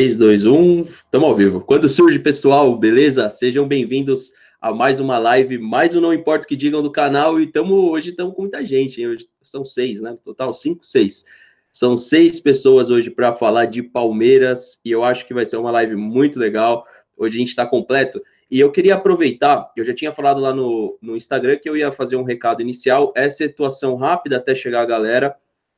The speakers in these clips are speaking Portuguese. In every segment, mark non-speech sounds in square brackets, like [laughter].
3, 2, 1, estamos ao vivo. Quando surge, pessoal, beleza? Sejam bem-vindos a mais uma live, mais um Não Importa o que Digam do canal, e tamo, hoje estamos com muita gente, hein? Hoje são seis, né? Total, cinco, seis. São seis pessoas hoje para falar de Palmeiras, e eu acho que vai ser uma live muito legal. Hoje a gente está completo. E eu queria aproveitar, eu já tinha falado lá no, no Instagram que eu ia fazer um recado inicial, essa atuação rápida até chegar a galera,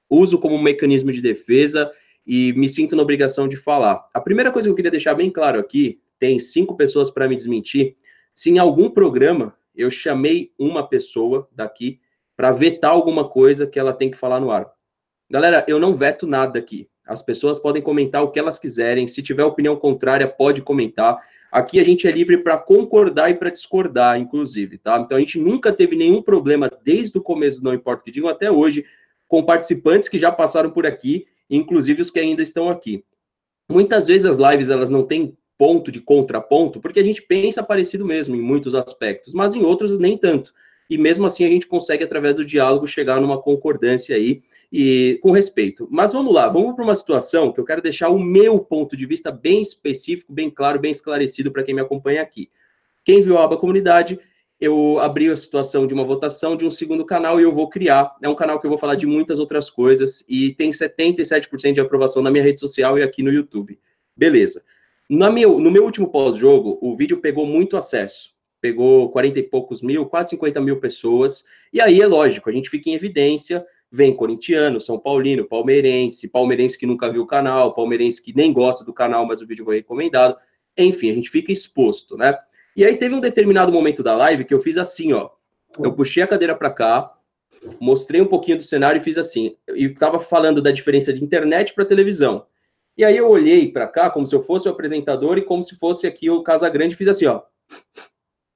uso como mecanismo de defesa, e me sinto na obrigação de falar. A primeira coisa que eu queria deixar bem claro aqui, tem cinco pessoas para me desmentir. Se em algum programa eu chamei uma pessoa daqui para vetar alguma coisa que ela tem que falar no ar. Galera, eu não veto nada aqui. As pessoas podem comentar o que elas quiserem. Se tiver opinião contrária, pode comentar. Aqui a gente é livre para concordar e para discordar, inclusive, tá? Então a gente nunca teve nenhum problema desde o começo do Não Importa o que digam até hoje, com participantes que já passaram por aqui inclusive os que ainda estão aqui. Muitas vezes as lives elas não têm ponto de contraponto, porque a gente pensa parecido mesmo em muitos aspectos, mas em outros nem tanto. E mesmo assim a gente consegue, através do diálogo, chegar numa concordância aí e com respeito. Mas vamos lá, vamos para uma situação que eu quero deixar o meu ponto de vista bem específico, bem claro, bem esclarecido para quem me acompanha aqui. Quem viu a aba comunidade eu abri a situação de uma votação de um segundo canal e eu vou criar. É um canal que eu vou falar de muitas outras coisas e tem 77% de aprovação na minha rede social e aqui no YouTube. Beleza. No meu, no meu último pós-jogo, o vídeo pegou muito acesso. Pegou 40 e poucos mil, quase 50 mil pessoas. E aí é lógico, a gente fica em evidência. Vem corintiano, São Paulino, palmeirense, palmeirense que nunca viu o canal, palmeirense que nem gosta do canal, mas o vídeo foi recomendado. Enfim, a gente fica exposto, né? E aí teve um determinado momento da live que eu fiz assim, ó. Eu puxei a cadeira para cá, mostrei um pouquinho do cenário e fiz assim. E estava falando da diferença de internet para televisão. E aí eu olhei para cá como se eu fosse o apresentador e como se fosse aqui o Casa Grande, fiz assim, ó.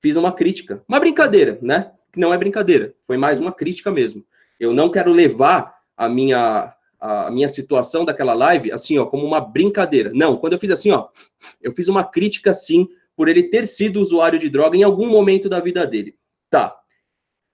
Fiz uma crítica, uma brincadeira, né? Que não é brincadeira, foi mais uma crítica mesmo. Eu não quero levar a minha a minha situação daquela live assim, ó, como uma brincadeira. Não, quando eu fiz assim, ó, eu fiz uma crítica sim por ele ter sido usuário de droga em algum momento da vida dele. Tá.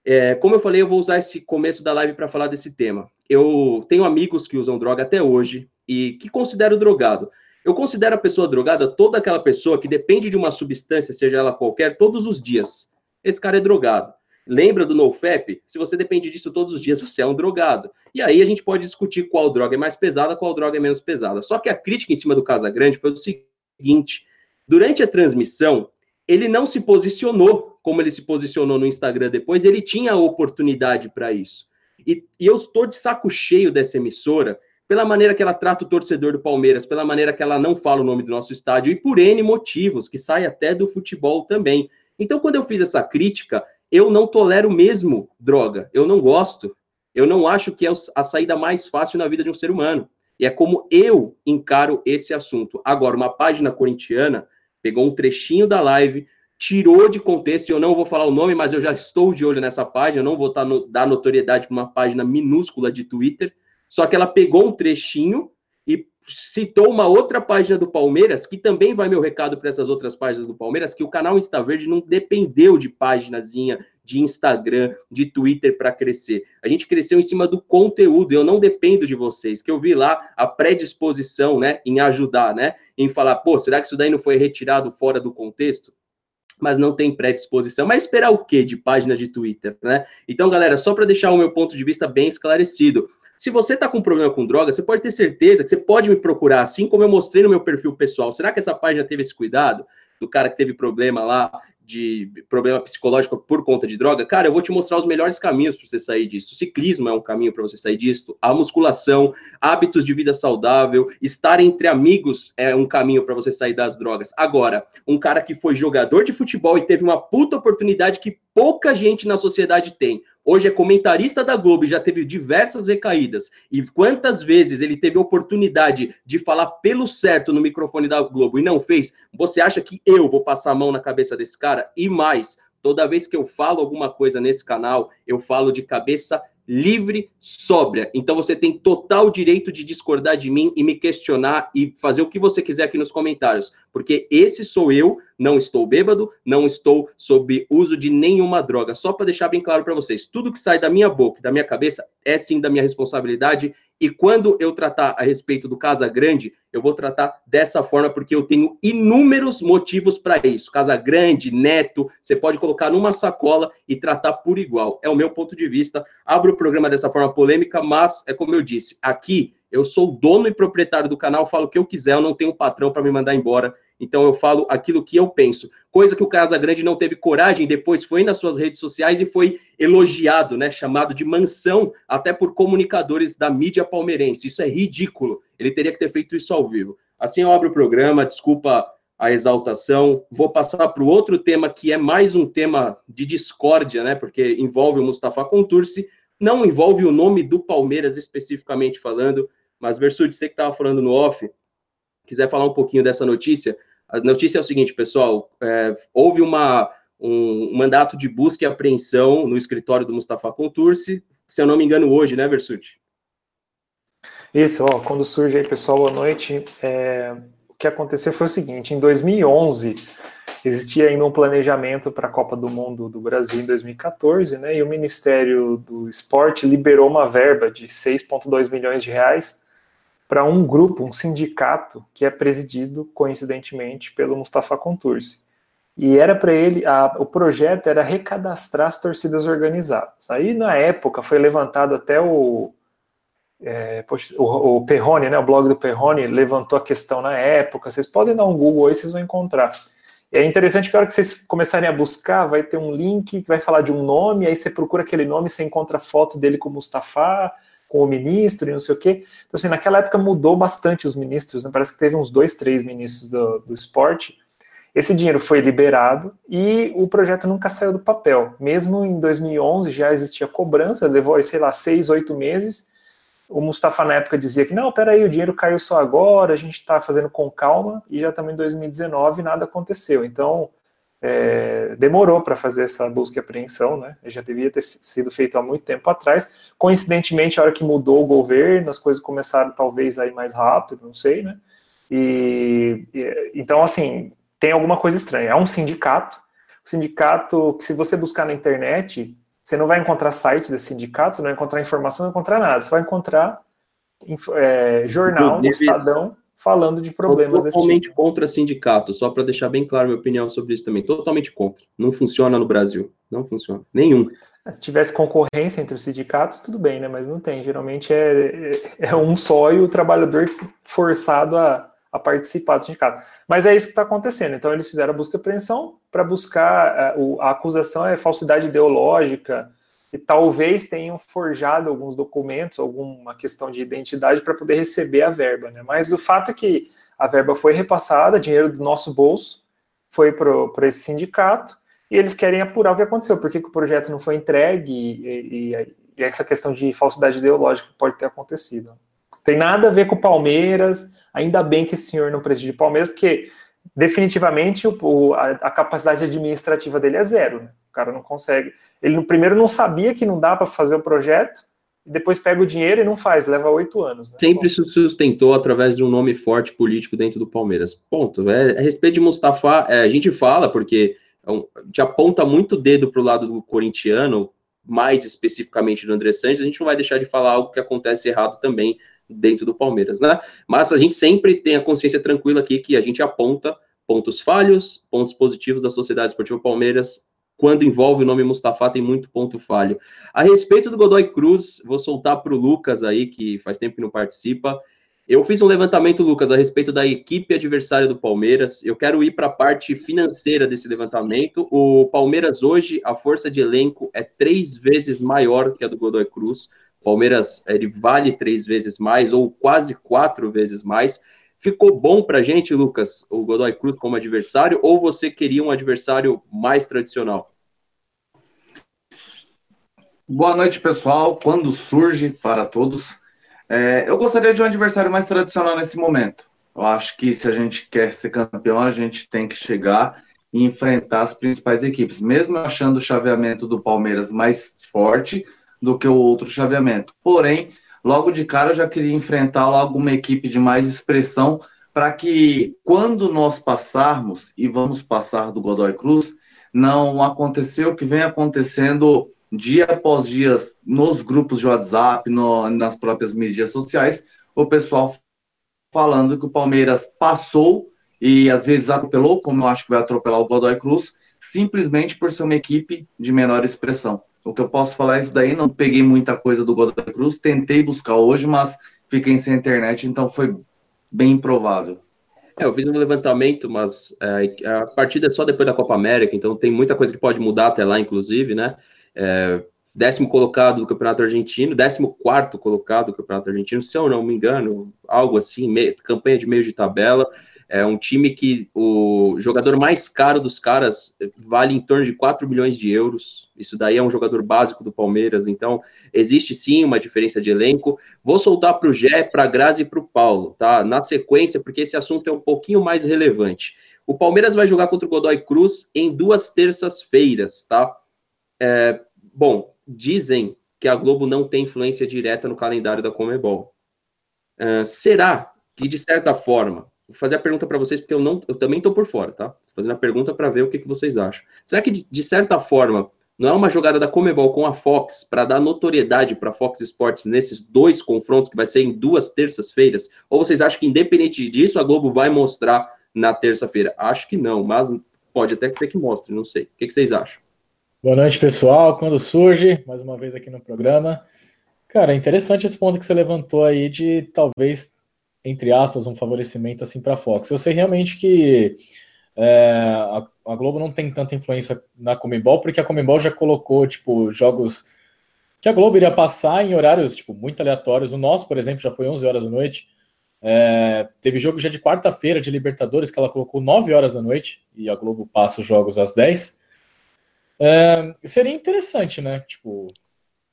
É, como eu falei, eu vou usar esse começo da live para falar desse tema. Eu tenho amigos que usam droga até hoje e que considero drogado. Eu considero a pessoa drogada toda aquela pessoa que depende de uma substância, seja ela qualquer, todos os dias. Esse cara é drogado. Lembra do NoFap? Se você depende disso todos os dias, você é um drogado. E aí a gente pode discutir qual droga é mais pesada, qual droga é menos pesada. Só que a crítica em cima do Casa Grande foi o seguinte: Durante a transmissão, ele não se posicionou como ele se posicionou no Instagram depois, ele tinha a oportunidade para isso. E, e, eu estou de saco cheio dessa emissora, pela maneira que ela trata o torcedor do Palmeiras, pela maneira que ela não fala o nome do nosso estádio, e por N motivos, que sai até do futebol também. Então, quando eu fiz essa crítica, eu não tolero mesmo droga, eu não gosto, eu não acho que é a saída mais fácil na vida de um ser humano. E é como eu encaro esse assunto. Agora, uma página corintiana pegou um trechinho da live, tirou de contexto, eu não vou falar o nome, mas eu já estou de olho nessa página, não vou tá dar notoriedade para uma página minúscula de Twitter, só que ela pegou um trechinho citou uma outra página do Palmeiras, que também vai meu recado para essas outras páginas do Palmeiras, que o canal Insta Verde não dependeu de páginazinha de Instagram, de Twitter para crescer. A gente cresceu em cima do conteúdo. Eu não dependo de vocês, que eu vi lá a predisposição, né, em ajudar, né, em falar, pô, será que isso daí não foi retirado fora do contexto? Mas não tem predisposição. Mas esperar o quê de páginas de Twitter, né? Então, galera, só para deixar o meu ponto de vista bem esclarecido. Se você está com problema com droga, você pode ter certeza que você pode me procurar, assim como eu mostrei no meu perfil pessoal. Será que essa página teve esse cuidado? Do cara que teve problema lá de problema psicológico por conta de droga, cara, eu vou te mostrar os melhores caminhos para você sair disso. O ciclismo é um caminho para você sair disso, a musculação, hábitos de vida saudável, estar entre amigos é um caminho para você sair das drogas. Agora, um cara que foi jogador de futebol e teve uma puta oportunidade que pouca gente na sociedade tem. Hoje é comentarista da Globo e já teve diversas recaídas. E quantas vezes ele teve oportunidade de falar pelo certo no microfone da Globo e não fez? Você acha que eu vou passar a mão na cabeça desse cara? E mais, toda vez que eu falo alguma coisa nesse canal, eu falo de cabeça livre, sóbria. Então você tem total direito de discordar de mim e me questionar e fazer o que você quiser aqui nos comentários, porque esse sou eu, não estou bêbado, não estou sob uso de nenhuma droga. Só para deixar bem claro para vocês, tudo que sai da minha boca da minha cabeça é sim da minha responsabilidade E quando eu tratar a respeito do Casa Grande, eu vou tratar dessa forma, porque eu tenho inúmeros motivos para isso. Casa Grande, Neto, você pode colocar numa sacola e tratar por igual. É o meu ponto de vista. Abro o programa dessa forma polêmica, mas é como eu disse, aqui eu sou dono e proprietário do canal, falo o que eu quiser, eu não tenho patrão para me mandar embora. Então eu falo aquilo que eu penso. Coisa que o Casa Grande não teve coragem, depois foi nas suas redes sociais e foi elogiado, né, chamado de mansão até por comunicadores da mídia palmeirense. Isso é ridículo. Ele teria que ter feito isso ao vivo. Assim eu abro o programa, desculpa a exaltação. Vou passar para o outro tema que é mais um tema de discórdia, né, porque envolve o Mustafa Contursi, não envolve o nome do Palmeiras especificamente falando, mas Versuti, você que estava falando no off, quiser falar um pouquinho dessa notícia, a notícia é o seguinte, pessoal: é, houve uma, um, mandato de busca e apreensão no escritório do Mustafa Contursi, se eu não me engano, hoje, né, Versuti? Isso, ó, quando surge aí, pessoal, boa noite. É, o que aconteceu foi o seguinte: em 2011 existia ainda um planejamento para a Copa do Mundo do Brasil em 2014, né? E o Ministério do Esporte liberou uma verba de 6,2 milhões de reais para um grupo, um sindicato, que é presidido, coincidentemente, pelo Mustafa Contursi. E era para ele, a, o projeto era recadastrar as torcidas organizadas. Aí, na época, foi levantado até o, é, o, o Perrone, né, o blog do Perrone, levantou a questão na época. Vocês podem dar um Google aí, vocês vão encontrar. É interessante que a hora que vocês começarem a buscar, vai ter um link que vai falar de um nome, aí você procura aquele nome, você encontra a foto dele com o Mustafa, com o ministro e não sei o quê. Então, assim, naquela época mudou bastante os ministros, né? parece que teve uns dois, três ministros do, do esporte. Esse dinheiro foi liberado e o projeto nunca saiu do papel. Mesmo em 2011 já existia cobrança, levou, sei lá, seis, oito meses. O Mustafa na época dizia que não, peraí, o dinheiro caiu só agora, a gente está fazendo com calma, e já estamos em 2019 nada aconteceu. Então, é, demorou para fazer essa busca e apreensão, né? Já devia ter sido feito há muito tempo atrás. Coincidentemente, a hora que mudou o governo, as coisas começaram talvez a ir mais rápido, não sei, né? E, e então, assim, tem alguma coisa estranha. É um sindicato, o sindicato que se você buscar na internet, você não vai encontrar site desse sindicato, você não vai encontrar informação, não vai encontrar nada. Você vai encontrar é, jornal do Estadão falando de problemas Totalmente tipo. contra sindicato, só para deixar bem claro minha opinião sobre isso também. Totalmente contra. Não funciona no Brasil. Não funciona. Nenhum. Se tivesse concorrência entre os sindicatos, tudo bem, né? Mas não tem. Geralmente é, é, é um só e o trabalhador forçado a, a participar do sindicato. Mas é isso que está acontecendo. Então, eles fizeram a busca e apreensão para buscar. A, é, a acusação é falsidade ideológica, e talvez tenham forjado alguns documentos, alguma questão de identidade para poder receber a verba, né? Mas o fato é que a verba foi repassada, dinheiro do nosso bolso foi para esse sindicato e eles querem apurar o que aconteceu, por que, o projeto não foi entregue e, e, e, essa questão de falsidade ideológica pode ter acontecido. Tem nada a ver com Palmeiras, ainda bem que esse senhor não preside Palmeiras, porque definitivamente o, a, a, capacidade administrativa dele é zero. Né? O cara não consegue. Ele no primeiro não sabia que não dá para fazer o projeto, e depois pega o dinheiro e não faz, leva oito anos. Né? Sempre se sustentou através de um nome forte político dentro do Palmeiras. Ponto. É, a respeito de Mustafa, é, a gente fala porque é te aponta muito o dedo para o lado do corintiano, mais especificamente do André Santos, a gente não vai deixar de falar algo que acontece errado também dentro do Palmeiras, né? Mas a gente sempre tem a consciência tranquila aqui que a gente aponta pontos falhos, pontos positivos da Sociedade Esportiva Palmeiras. Quando envolve o nome Mustafa, tem muito ponto falho. A respeito do Godoy Cruz, vou soltar para o Lucas aí, que faz tempo que não participa. Eu fiz um levantamento, Lucas, a respeito da equipe adversária do Palmeiras. Eu quero ir para a parte financeira desse levantamento. O Palmeiras hoje, a força de elenco é três vezes maior que a do Godoy Cruz. Palmeiras ele vale três vezes mais ou quase quatro vezes mais. Ficou bom para gente, Lucas, o Godoy Cruz como adversário, ou você queria um adversário mais tradicional? Boa noite, pessoal. Quando surge para todos, é, eu gostaria de um adversário mais tradicional nesse momento. Eu acho que se a gente quer ser campeão, a gente tem que chegar e enfrentar as principais equipes. Mesmo achando o chaveamento do Palmeiras mais forte, do que o outro chaveamento. Porém, logo de cara eu já queria enfrentar alguma equipe de mais expressão para que quando nós passarmos e vamos passar do Godoy Cruz, não aconteceu o que vem acontecendo dia após dia, nos grupos de WhatsApp, no, nas próprias mídias sociais, o pessoal falando que o Palmeiras passou e às vezes atropelou, como eu acho que vai atropelar o Godoy Cruz, simplesmente por ser uma equipe de menor expressão. O que eu posso falar é isso daí, não peguei muita coisa do Godoy Cruz, tentei buscar hoje, mas fiquei sem internet, então foi bem improvável. É, eu fiz um levantamento, mas é, a partida é só depois da Copa América, então tem muita coisa que pode mudar até lá, inclusive, né? É, décimo colocado do Campeonato Argentino, décimo quarto colocado do Campeonato Argentino, se eu não me engano, algo assim, meio, campanha de meio de tabela. É um time que o jogador mais caro dos caras vale em torno de 4 milhões de euros. Isso daí é um jogador básico do Palmeiras, então existe sim uma diferença de elenco. Vou soltar para o Gé, para a Grazi e para o Paulo, tá? Na sequência, porque esse assunto é um pouquinho mais relevante. O Palmeiras vai jogar contra o Godoy Cruz em duas terças-feiras, tá? É, bom, dizem que a Globo não tem influência direta no calendário da Comebol. Uh, será que, de certa forma, vou fazer a pergunta para vocês, porque eu, não, eu também estou por fora, tá? Tô fazendo a pergunta para ver o que, que vocês acham. Será que, de, de certa forma, não é uma jogada da Comebol com a Fox para dar notoriedade para a Fox Sports nesses dois confrontos que vai ser em duas terças-feiras? Ou vocês acham que, independente disso, a Globo vai mostrar na terça-feira? Acho que não, mas pode até ter que mostre, não sei. O que, que vocês acham? Boa noite, pessoal. Quando surge, mais uma vez aqui no programa. Cara, é interessante esse ponto que você levantou aí de talvez, entre aspas, um favorecimento assim para a Fox. Eu sei realmente que é, a, a, Globo não tem tanta influência na Comembol, porque a Comembol já colocou, tipo, jogos que a Globo iria passar em horários, tipo, muito aleatórios. O nosso, por exemplo, já foi 11 horas da noite. É, teve jogo já de quarta-feira de Libertadores que ela colocou 9 horas da noite e a Globo passa os jogos às 10. É, seria interessante, né? Tipo,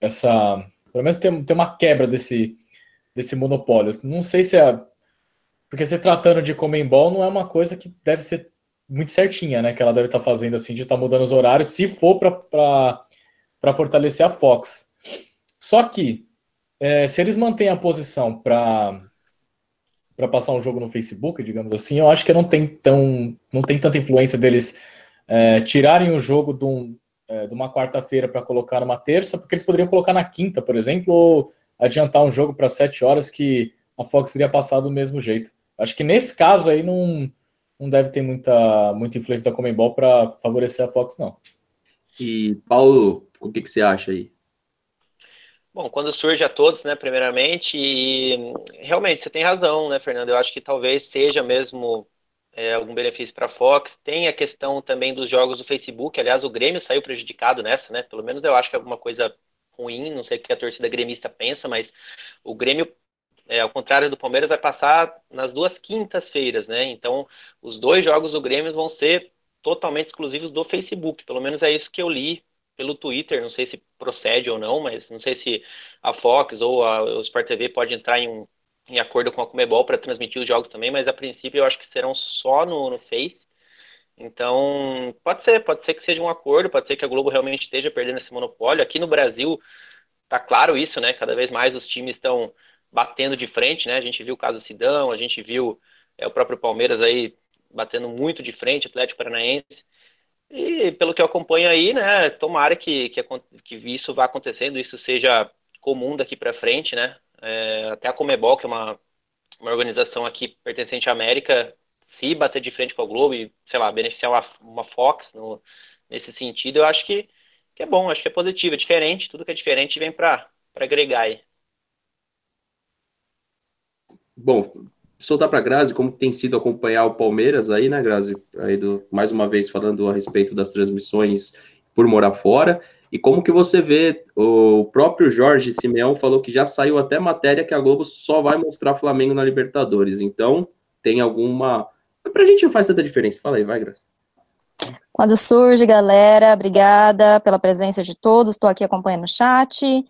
essa. Pelo menos ter, ter uma quebra desse, desse monopólio. Não sei se é. Porque se tratando de Comembol, não é uma coisa que deve ser muito certinha, né? Que ela deve estar tá fazendo assim, de estar tá mudando os horários, se for para fortalecer a Fox. Só que, é, se eles mantêm a posição para para passar um jogo no Facebook, digamos assim, eu acho que não tem tão não tem tanta influência deles é, tirarem o jogo de, um, é, de uma quarta-feira para colocar numa terça, porque eles poderiam colocar na quinta, por exemplo, ou adiantar um jogo para sete horas que a Fox teria passado do mesmo jeito. Acho que nesse caso aí não, não deve ter muita, muita influência da Comembol para favorecer a Fox, não. E, Paulo, o que, que você acha aí? Bom, quando surge a todos, né, primeiramente, e realmente você tem razão, né, Fernando? Eu acho que talvez seja mesmo é, algum benefício para a Fox. Tem a questão também dos jogos do Facebook. Aliás, o Grêmio saiu prejudicado nessa, né? Pelo menos eu acho que é alguma coisa ruim, não sei o que a torcida gremista pensa, mas o Grêmio, é, ao contrário do Palmeiras, vai passar nas duas quintas-feiras, né? Então, os dois jogos do Grêmio vão ser totalmente exclusivos do Facebook. Pelo menos é isso que eu li pelo Twitter. Não sei se procede ou não, mas não sei se a Fox ou a, Sport TV pode entrar em um em acordo com a Comebol para transmitir os jogos também, mas a princípio eu acho que serão só no, no Face. Então, pode ser, pode ser que seja um acordo, pode ser que a Globo realmente esteja perdendo esse monopólio. Aqui no Brasil, tá claro isso, né? Cada vez mais os times estão batendo de frente, né? A gente viu o caso Sidão, a gente viu é, o próprio Palmeiras aí batendo muito de frente, Atlético Paranaense. E pelo que eu acompanho aí, né? Tomara que, que, que isso vá acontecendo, isso seja comum daqui para frente, né? É, até a Comebol, que é uma, uma organização aqui pertencente à América, se bater de frente com a Globo e, sei lá, beneficiar uma, uma Fox no, nesse sentido, eu acho que, que é bom, acho que é positivo, é diferente, tudo que é diferente vem para agregar aí. Bom, soltar para a Grazi, como tem sido acompanhar o Palmeiras aí, né, Grazi? Aí do, mais uma vez falando a respeito das transmissões por morar fora. E como que você vê, o próprio Jorge Simeão falou que já saiu até matéria que a Globo só vai mostrar Flamengo na Libertadores. Então, tem alguma. Pra gente não faz tanta diferença. Fala aí, vai, Graça. Quando surge, galera, obrigada pela presença de todos. Estou aqui acompanhando o chat.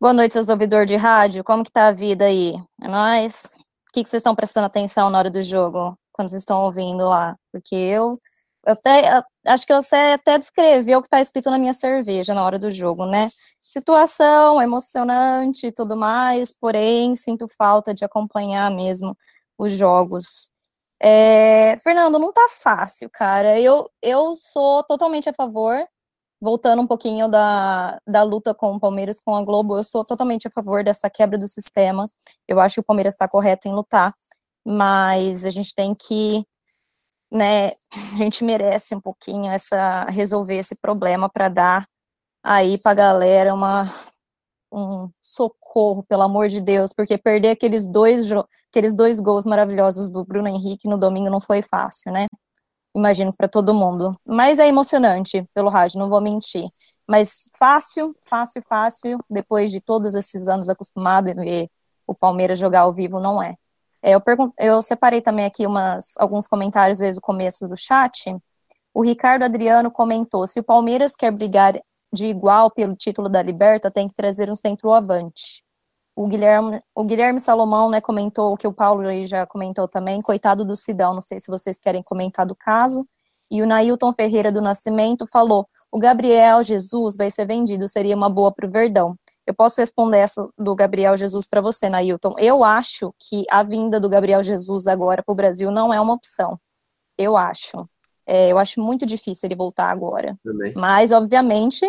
Boa noite, seus ouvidores de rádio. Como que tá a vida aí? É nóis? O que, que vocês estão prestando atenção na hora do jogo? Quando vocês estão ouvindo lá? Porque eu eu até, acho que eu sei até descrever o que está escrito na minha cerveja na hora do jogo, né? Situação emocionante e tudo mais, porém sinto falta de acompanhar mesmo os jogos. É, Fernando, não tá fácil, cara. Eu, eu sou totalmente a favor voltando um pouquinho da, da luta com o Palmeiras, com a Globo, eu sou totalmente a favor dessa quebra do sistema. Eu acho que o Palmeiras está correto em lutar, mas a gente tem que, né, a gente merece um pouquinho essa resolver esse problema para dar aí para galera uma um socorro, pelo amor de Deus, porque perder aqueles dois aqueles dois gols maravilhosos do Bruno Henrique no domingo não foi fácil, né? imagino para todo mundo. Mas é emocionante pelo rádio, não vou mentir. Mas fácil, fácil, fácil, depois de todos esses anos acostumado a ver o Palmeiras jogar ao vivo, não é. é eu, eu separei também aqui umas, alguns comentários desde o começo do chat. O Ricardo Adriano comentou: se o Palmeiras quer brigar de igual pelo título da Liberta, tem que trazer um centroavante o Guilherme, o Guilherme Salomão, né, comentou o que o Paulo aí já comentou também, coitado do Sidão, não sei se vocês querem comentar do caso. E o Nailton Ferreira do Nascimento falou: o Gabriel Jesus vai ser vendido, seria uma boa para o Verdão. Eu posso responder essa do Gabriel Jesus para você, Nailton. Eu acho que a vinda do Gabriel Jesus agora para o Brasil não é uma opção. Eu acho. É, eu acho muito difícil ele voltar agora. Também. Mas, obviamente,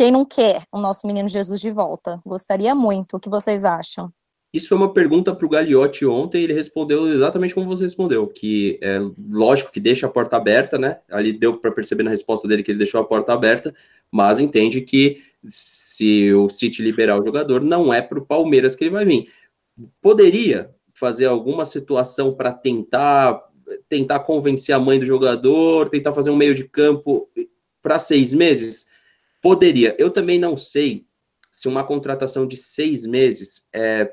quem não quer o nosso menino Jesus de volta? Gostaria muito. O que vocês acham? Isso foi uma pergunta para o Gagliotti ontem, ele respondeu exatamente como você respondeu, que é lógico que deixa a porta aberta, né? Ali deu para perceber na resposta dele que ele deixou a porta aberta, mas entende que se o City liberar o jogador, não é para o Palmeiras que ele vai vir. Poderia fazer alguma situação para tentar tentar convencer a mãe do jogador, tentar fazer um meio de campo para seis meses? Poderia. Eu também não sei se uma contratação de seis meses é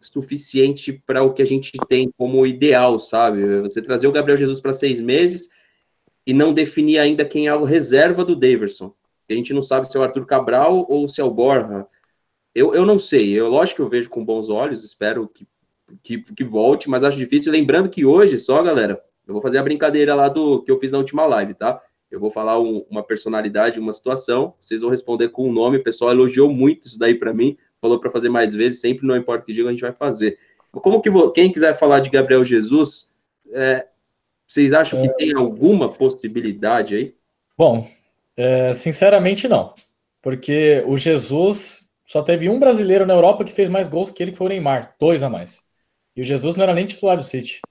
suficiente para o que a gente tem como ideal, sabe? Você trazer o Gabriel Jesus para seis meses e não definir ainda quem é o reserva do Daverson. A gente não sabe se é o Arthur Cabral ou se é o Borja. Eu, eu não sei. Eu, lógico que eu vejo com bons olhos, espero que, que, que volte, mas acho difícil. Lembrando que hoje, só, galera, eu vou fazer a brincadeira lá do que eu fiz na última live, tá? Eu vou falar um, uma personalidade, uma situação, vocês vão responder com o um nome. O pessoal elogiou muito isso daí para mim, falou para fazer mais vezes, sempre não importa o que diga, a gente vai fazer. Como que quem quiser falar de Gabriel Jesus, é, vocês acham que é... tem alguma possibilidade aí? Bom, é, sinceramente não, porque o Jesus só teve um brasileiro na Europa que fez mais gols que ele, que foi o Neymar, dois a mais. E o Jesus não era nem titular do City.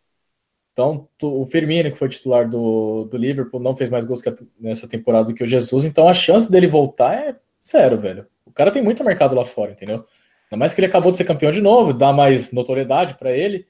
Então, o Firmino, que foi titular do, do Liverpool, não fez mais gols nessa temporada do que o Jesus. Então, a chance dele voltar é zero, velho. O cara tem muito mercado lá fora, entendeu? Ainda mais que ele acabou de ser campeão de novo, dá mais notoriedade para ele.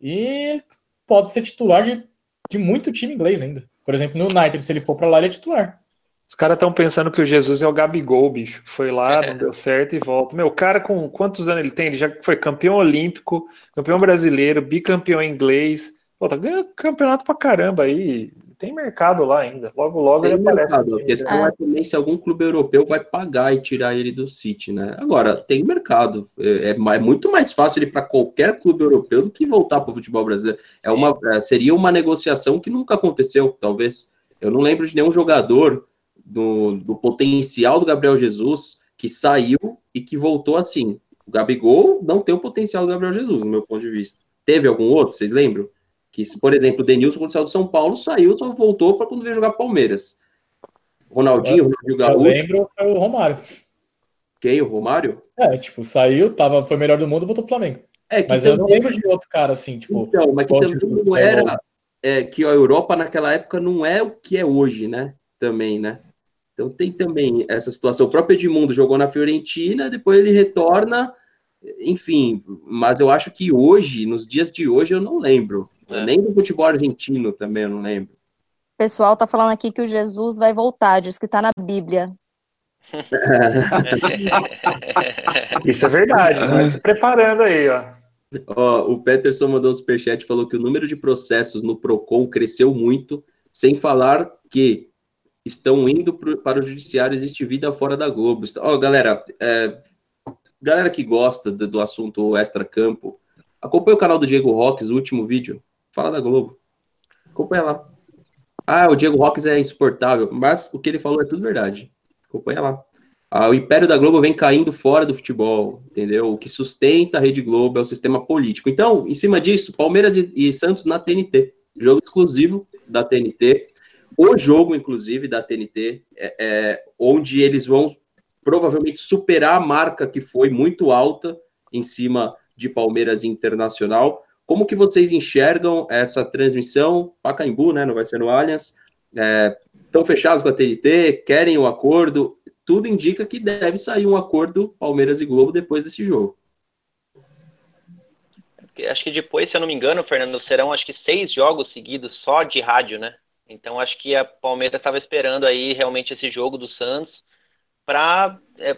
E pode ser titular de, de muito time inglês ainda. Por exemplo, no United, se ele for para lá, ele é titular. Os caras estão pensando que o Jesus é o Gabigol, bicho. Foi lá, é. não deu certo e volta. Meu, o cara com quantos anos ele tem? Ele já foi campeão olímpico, campeão brasileiro, bicampeão inglês Pô, tá ganhando campeonato pra caramba aí. Tem mercado lá ainda. Logo, logo tem ele aparece. Mercado. A questão é. é também se algum clube europeu vai pagar e tirar ele do City, né? Agora, tem mercado. É, é, é muito mais fácil ele para qualquer clube europeu do que voltar para o futebol brasileiro. É uma, é, seria uma negociação que nunca aconteceu, talvez. Eu não lembro de nenhum jogador do, do potencial do Gabriel Jesus que saiu e que voltou assim. O Gabigol não tem o potencial do Gabriel Jesus, no meu ponto de vista. Teve algum outro, vocês lembram? Que, por exemplo, o Denilson, quando saiu do São Paulo, saiu, só voltou para quando veio jogar Palmeiras. Ronaldinho, Ronaldinho Gaúcho. Eu lembro foi o Romário. Quem? O Romário? É, tipo, saiu, tava, foi melhor do mundo, voltou pro Flamengo. É, mas também... eu não lembro de outro cara assim, tipo. Então, mas que também não era. É, que a Europa naquela época não é o que é hoje, né? Também, né? Então tem também essa situação. O próprio Edmundo jogou na Fiorentina, depois ele retorna, enfim. Mas eu acho que hoje, nos dias de hoje, eu não lembro. É. Nem do futebol argentino também, eu não lembro. O pessoal tá falando aqui que o Jesus vai voltar, diz que tá na Bíblia. [laughs] Isso é verdade, vai se preparando aí, ó. ó o Peterson mandou um superchat falou que o número de processos no PROCON cresceu muito, sem falar que estão indo pro, para o judiciário, existe vida fora da Globo. Ó, galera, é, galera que gosta do, do assunto extra-campo, acompanha o canal do Diego Roques, o último vídeo. Fala da Globo. Acompanha lá. Ah, o Diego Roques é insuportável, mas o que ele falou é tudo verdade. Acompanha lá. Ah, o império da Globo vem caindo fora do futebol, entendeu? O que sustenta a Rede Globo é o sistema político. Então, em cima disso, Palmeiras e, e Santos na TNT. Jogo exclusivo da TNT. o jogo, inclusive, da TNT, é, é, onde eles vão provavelmente superar a marca que foi muito alta em cima de Palmeiras Internacional. Como que vocês enxergam essa transmissão? Pacaembu, né? Não vai ser no Allianz. Estão é, fechados com a TNT, querem o um acordo. Tudo indica que deve sair um acordo Palmeiras e Globo depois desse jogo. Acho que depois, se eu não me engano, Fernando, serão acho que seis jogos seguidos só de rádio, né? Então acho que a Palmeiras estava esperando aí realmente esse jogo do Santos para é,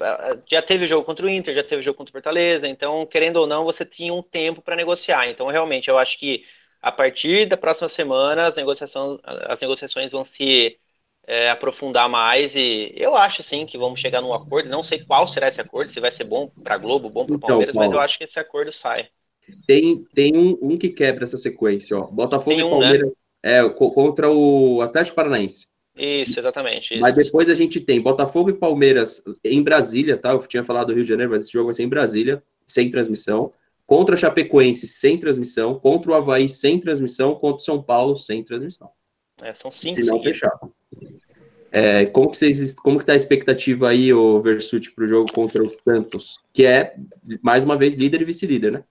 já teve jogo contra o Inter, já teve jogo contra o Fortaleza, então querendo ou não você tinha um tempo para negociar. Então realmente eu acho que a partir da próxima semana as negociações as negociações vão se é, aprofundar mais e eu acho sim que vamos chegar num acordo. Não sei qual será esse acordo, se vai ser bom para Globo, bom para o então, Palmeiras, mas eu acho que esse acordo sai. Tem, tem um, um que quebra essa sequência, ó. Botafogo um, e né? Palmeiras né? é, contra o Atlético Paranaense. Isso, exatamente. Isso. Mas depois a gente tem Botafogo e Palmeiras em Brasília, tá? Eu tinha falado do Rio de Janeiro, mas esse jogo vai ser em Brasília, sem transmissão. Contra Chapecoense, sem transmissão. Contra o Havaí, sem transmissão. Contra o São Paulo, sem transmissão. É, são cinco. Se não fechar. É, como que vocês, como que tá a expectativa aí, o Versuti, para o jogo contra o Santos, que é mais uma vez líder e vice-líder, né?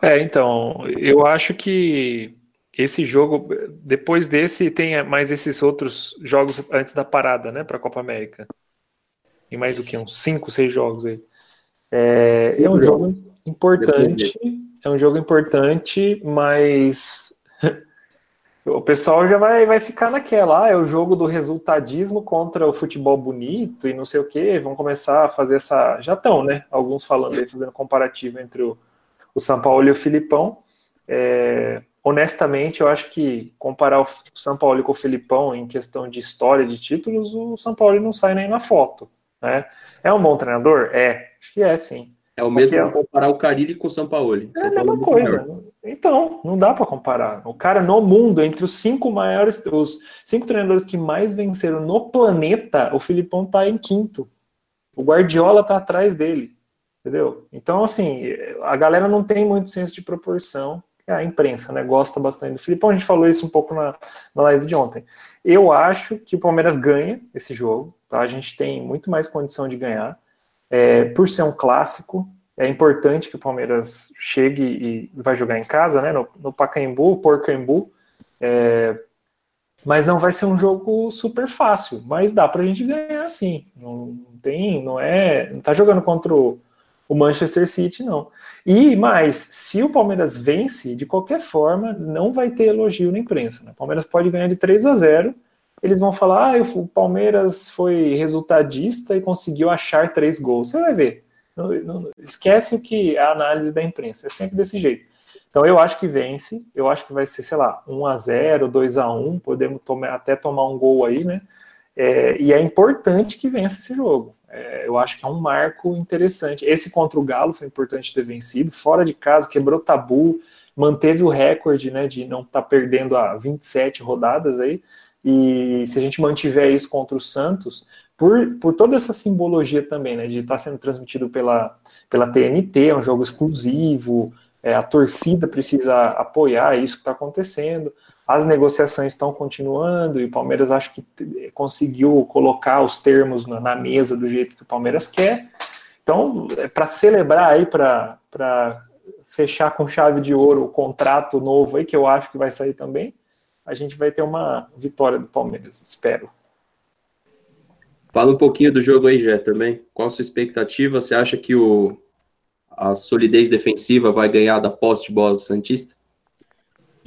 É, então, eu acho que esse jogo, depois desse, tem mais esses outros jogos antes da parada, né, para a Copa América. E mais o que? Uns 5, 6 jogos aí. É, é um jogo importante, é um jogo importante, mas [laughs] o pessoal já vai, vai ficar naquela, ah, é o jogo do resultadismo contra o futebol bonito e não sei o que, vão começar a fazer essa, já estão, né, alguns falando aí, fazendo comparativo entre o, o São Paulo e o Filipão, é, honestamente, eu acho que comparar o São Paulo com o Filipão em questão de história de títulos, o São Paulo não sai nem na foto. Né? É um bom treinador? É, acho que é sim. É o Só mesmo é... comparar o Carilli com o São Paulo. É a mesma coisa. Então, não dá para comparar. O cara no mundo, entre os cinco maiores, os cinco treinadores que mais venceram no planeta, o Filipão tá em quinto. O Guardiola tá atrás dele. Entendeu? Então, assim, a galera não tem muito senso de proporção a imprensa, né? Gosta bastante do Filipão. A gente falou isso um pouco na, na live de ontem. Eu acho que o Palmeiras ganha esse jogo, tá? A gente tem muito mais condição de ganhar. É, por ser um clássico, é importante que o Palmeiras chegue e vai jogar em casa, né? No, no Pacaembu, Porcaembu. É, mas não vai ser um jogo super fácil. Mas dá pra gente ganhar sim. Não tem, não é. Não tá jogando contra o o Manchester City não. E mais, se o Palmeiras vence, de qualquer forma, não vai ter elogio na imprensa. Né? O Palmeiras pode ganhar de 3 a 0. Eles vão falar: ah, o Palmeiras foi resultadista e conseguiu achar três gols. Você vai ver. Não, não, esquece o que é a análise da imprensa. É sempre desse jeito. Então eu acho que vence. Eu acho que vai ser, sei lá, 1 a 0 2 a 1 Podemos tomar, até tomar um gol aí, né? É, e é importante que vença esse jogo. É, eu acho que é um marco interessante. Esse contra o Galo foi importante ter vencido, fora de casa, quebrou tabu, manteve o recorde né, de não estar tá perdendo a 27 rodadas aí. E se a gente mantiver isso contra o Santos, por, por toda essa simbologia também, né, de estar tá sendo transmitido pela, pela TNT, é um jogo exclusivo, é, a torcida precisa apoiar isso que está acontecendo. As negociações estão continuando e o Palmeiras acho que conseguiu colocar os termos na, na mesa do jeito que o Palmeiras quer. Então, é para celebrar aí, para fechar com chave de ouro o contrato novo aí, que eu acho que vai sair também, a gente vai ter uma vitória do Palmeiras, espero. Fala um pouquinho do jogo aí, Jé, também. Qual a sua expectativa? Você acha que o, a solidez defensiva vai ganhar da posse de bola do Santista?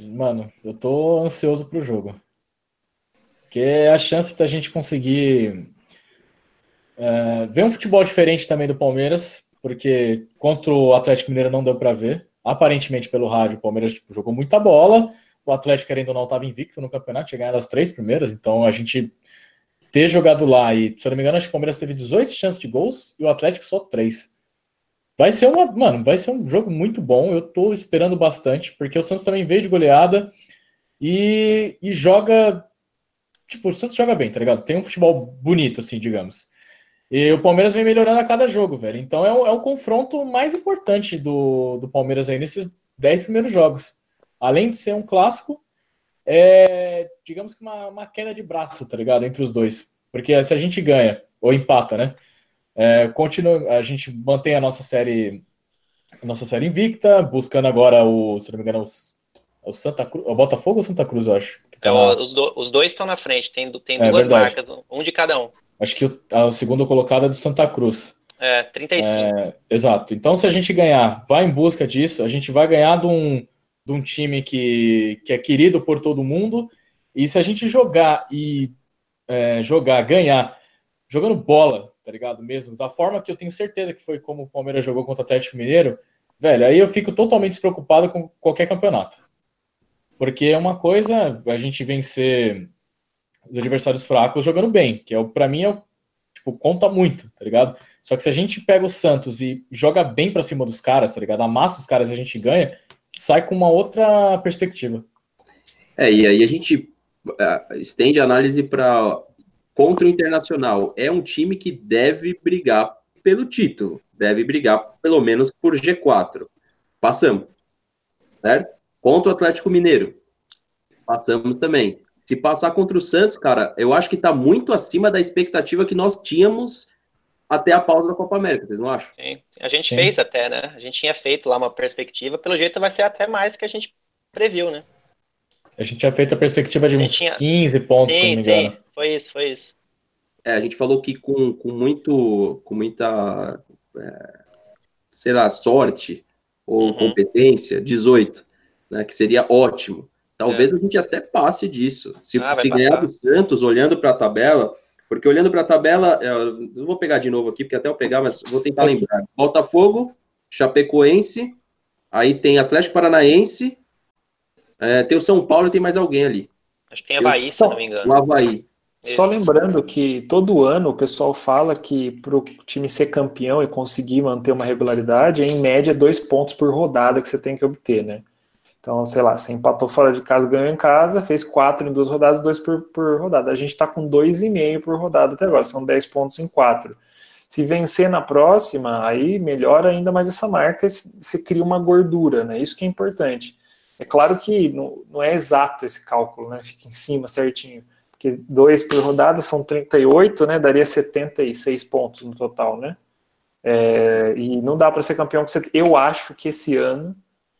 Mano, eu tô ansioso pro jogo. Porque é a chance da gente conseguir é, ver um futebol diferente também do Palmeiras, porque contra o Atlético Mineiro não deu para ver. Aparentemente, pelo rádio, o Palmeiras tipo, jogou muita bola. O Atlético, querendo ou não, estava invicto no campeonato, tinha ganhado as três primeiras. Então, a gente ter jogado lá e, se eu não me engano, acho que o Palmeiras teve 18 chances de gols e o Atlético só três. Vai ser uma, mano, vai ser um jogo muito bom. Eu tô esperando bastante, porque o Santos também veio de goleada e, e joga. Tipo, o Santos joga bem, tá ligado? Tem um futebol bonito, assim, digamos. E o Palmeiras vem melhorando a cada jogo, velho. Então é o, é o confronto mais importante do, do Palmeiras aí nesses 10 primeiros jogos. Além de ser um clássico, é, digamos que uma, uma queda de braço, tá ligado? Entre os dois. Porque se a gente ganha, ou empata, né? É, continua, a gente mantém a nossa série nossa série invicta, buscando agora o, se não me engano, o, o Santa Cruz, o Botafogo ou Santa Cruz, eu acho. Tá é, os, do, os, dois estão na frente, tem, tem é, duas verdade. marcas, um de cada um. Acho que o, a segunda colocada é do Santa Cruz. É, 35. É, exato. Então, se a gente ganhar, vai em busca disso, a gente vai ganhar de um, de um time que, que é querido por todo mundo. E se a gente jogar e é, jogar, ganhar, jogando bola, tá ligado? Mesmo, da forma que eu tenho certeza que foi como o Palmeiras jogou contra o Atlético Mineiro, velho, aí eu fico totalmente despreocupado com qualquer campeonato. Porque é uma coisa a gente vencer os adversários fracos jogando bem, que é para mim é tipo, conta muito, tá ligado? Só que se a gente pega o Santos e joga bem para cima dos caras, tá ligado? Amassa os caras e a gente ganha, sai com uma outra perspectiva. É, e aí a gente uh, estende a análise para contra o Internacional. É um time que deve brigar pelo título, deve brigar pelo menos por G4. Passamos, certo? Contra o Atlético Mineiro, passamos também. Se passar contra o Santos, cara, eu acho que está muito acima da expectativa que nós tínhamos até a pausa da Copa América, vocês não acham? Sim, a gente Sim. fez até, né? A gente tinha feito lá uma perspectiva, pelo jeito vai ser até mais que a gente previu, né? A gente tinha feito a perspectiva de uns tinha... 15 pontos, sim, se não me engano. Foi isso, foi isso. É, a gente falou que com, com muito, com muita, é, sei lá, sorte ou uhum. competência, 18, né, que seria ótimo. Talvez é. a gente até passe disso. Se, ah, se ganhar do Santos, olhando para a tabela, porque olhando para a tabela, é, eu vou pegar de novo aqui, porque até eu pegar, mas vou tentar lembrar. Botafogo, Chapecoense, aí tem Atlético Paranaense, é, tem o São Paulo e tem mais alguém ali. Acho que tem Havaí, se não me engano. O Havaí. Só lembrando que todo ano o pessoal fala que para o time ser campeão e conseguir manter uma regularidade, é em média dois pontos por rodada que você tem que obter, né? Então, sei lá, você empatou fora de casa, ganhou em casa, fez quatro em duas rodadas, dois por, por rodada. A gente está com dois e meio por rodada até agora, são dez pontos em quatro. Se vencer na próxima, aí melhora ainda mais essa marca, você cria uma gordura, né? Isso que é importante. É claro que não, não é exato esse cálculo, né? Fica em cima certinho. Porque dois por rodada são 38, né? Daria 76 pontos no total, né? É, e não dá para ser campeão. Eu acho que esse ano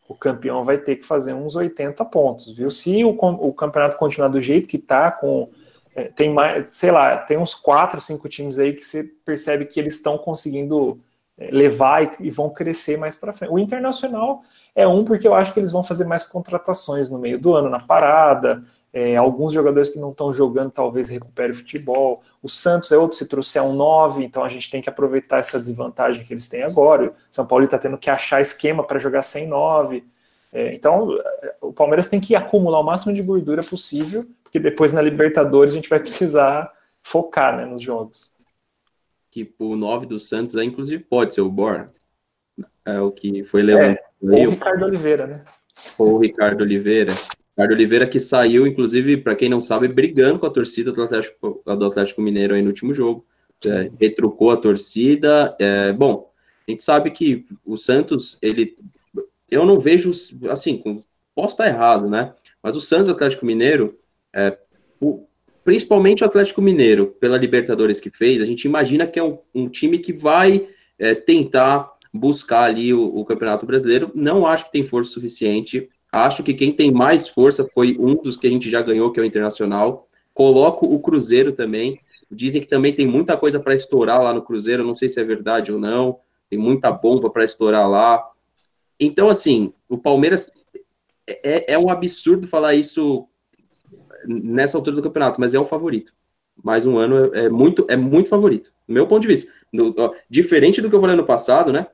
o campeão vai ter que fazer uns 80 pontos, viu? Se o, o campeonato continuar do jeito que tá, com é, tem mais, sei lá, tem uns quatro, cinco times aí que você percebe que eles estão conseguindo é, levar e, e, vão crescer mais para frente. O Internacional é um porque eu acho que eles vão fazer mais contratações no meio do ano, na parada, é, alguns jogadores que não estão jogando talvez recuperem o futebol. O Santos é outro, se trouxer um 9, então a gente tem que aproveitar essa desvantagem que eles têm agora. O São Paulo está tendo que achar esquema para jogar sem 9. É, então o Palmeiras tem que acumular o máximo de gordura possível, porque depois na Libertadores a gente vai precisar focar né, nos jogos. Tipo, o 9 do Santos, é, inclusive, pode ser o Bor. É o que foi levantado. É, ou o Ricardo Oliveira, né? Ou o Ricardo Oliveira. Ricardo Oliveira que saiu, inclusive, para quem não sabe, brigando com a torcida do Atlético, do Atlético Mineiro aí no último jogo. É, retrucou a torcida. É, bom, a gente sabe que o Santos, ele. Eu não vejo, assim, posso estar errado, né? Mas o Santos Atlético Mineiro, é, o, principalmente o Atlético Mineiro, pela Libertadores que fez, a gente imagina que é um, um time que vai é, tentar buscar ali o, o Campeonato Brasileiro. Não acho que tem força suficiente Acho que quem tem mais força foi um dos que a gente já ganhou, que é o Internacional. Coloco o Cruzeiro também. Dizem que também tem muita coisa para estourar lá no Cruzeiro. Não sei se é verdade ou não. Tem muita bomba para estourar lá. Então, assim, o Palmeiras é, é um absurdo falar isso nessa altura do campeonato, mas é o favorito. Mais um ano é, é muito é muito favorito, do meu ponto de vista. No, ó, diferente do que eu falei no passado, né?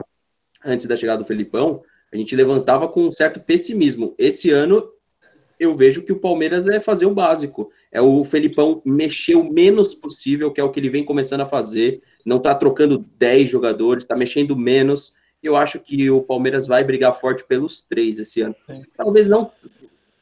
Antes da chegada do Felipão, a gente levantava com um certo pessimismo. Esse ano, eu vejo que o Palmeiras é fazer o básico. É o Felipão mexer o menos possível, que é o que ele vem começando a fazer. Não está trocando 10 jogadores, está mexendo menos. Eu acho que o Palmeiras vai brigar forte pelos três esse ano. Talvez não.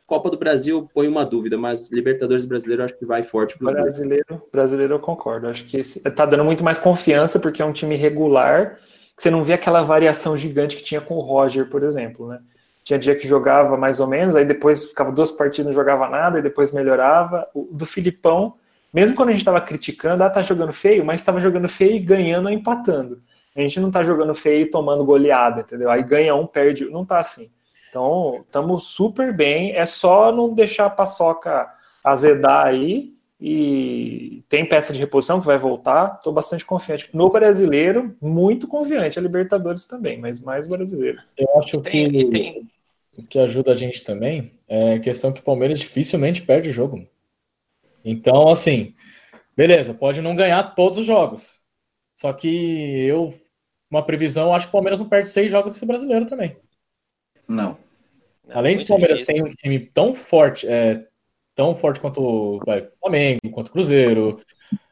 Copa do Brasil põe uma dúvida, mas Libertadores brasileiro acho que vai forte. Brasileiro, brasileiro eu concordo. Acho que está dando muito mais confiança porque é um time regular que você não vê aquela variação gigante que tinha com o Roger, por exemplo, né? tinha dia que jogava mais ou menos, aí depois ficava duas partidas, não jogava nada, e depois melhorava. O do Filipão, mesmo quando a gente estava criticando, ah, tá jogando feio, mas estava jogando feio e ganhando ou empatando. A gente não tá jogando feio e tomando goleada, entendeu? Aí ganha um, perde, não tá assim. Então, estamos super bem, é só não deixar a paçoca azedar aí, e tem peça de reposição que vai voltar. Estou bastante confiante. No brasileiro, muito confiante. A Libertadores também, mas mais brasileiro. Eu acho que o que ajuda a gente também é a questão que o Palmeiras dificilmente perde o jogo. Então, assim, beleza, pode não ganhar todos os jogos. Só que eu, uma previsão, acho que o Palmeiras não perde seis jogos esse brasileiro também. Não. Além do Palmeiras tem um time tão forte, é, tão forte quanto o Flamengo, quanto Cruzeiro.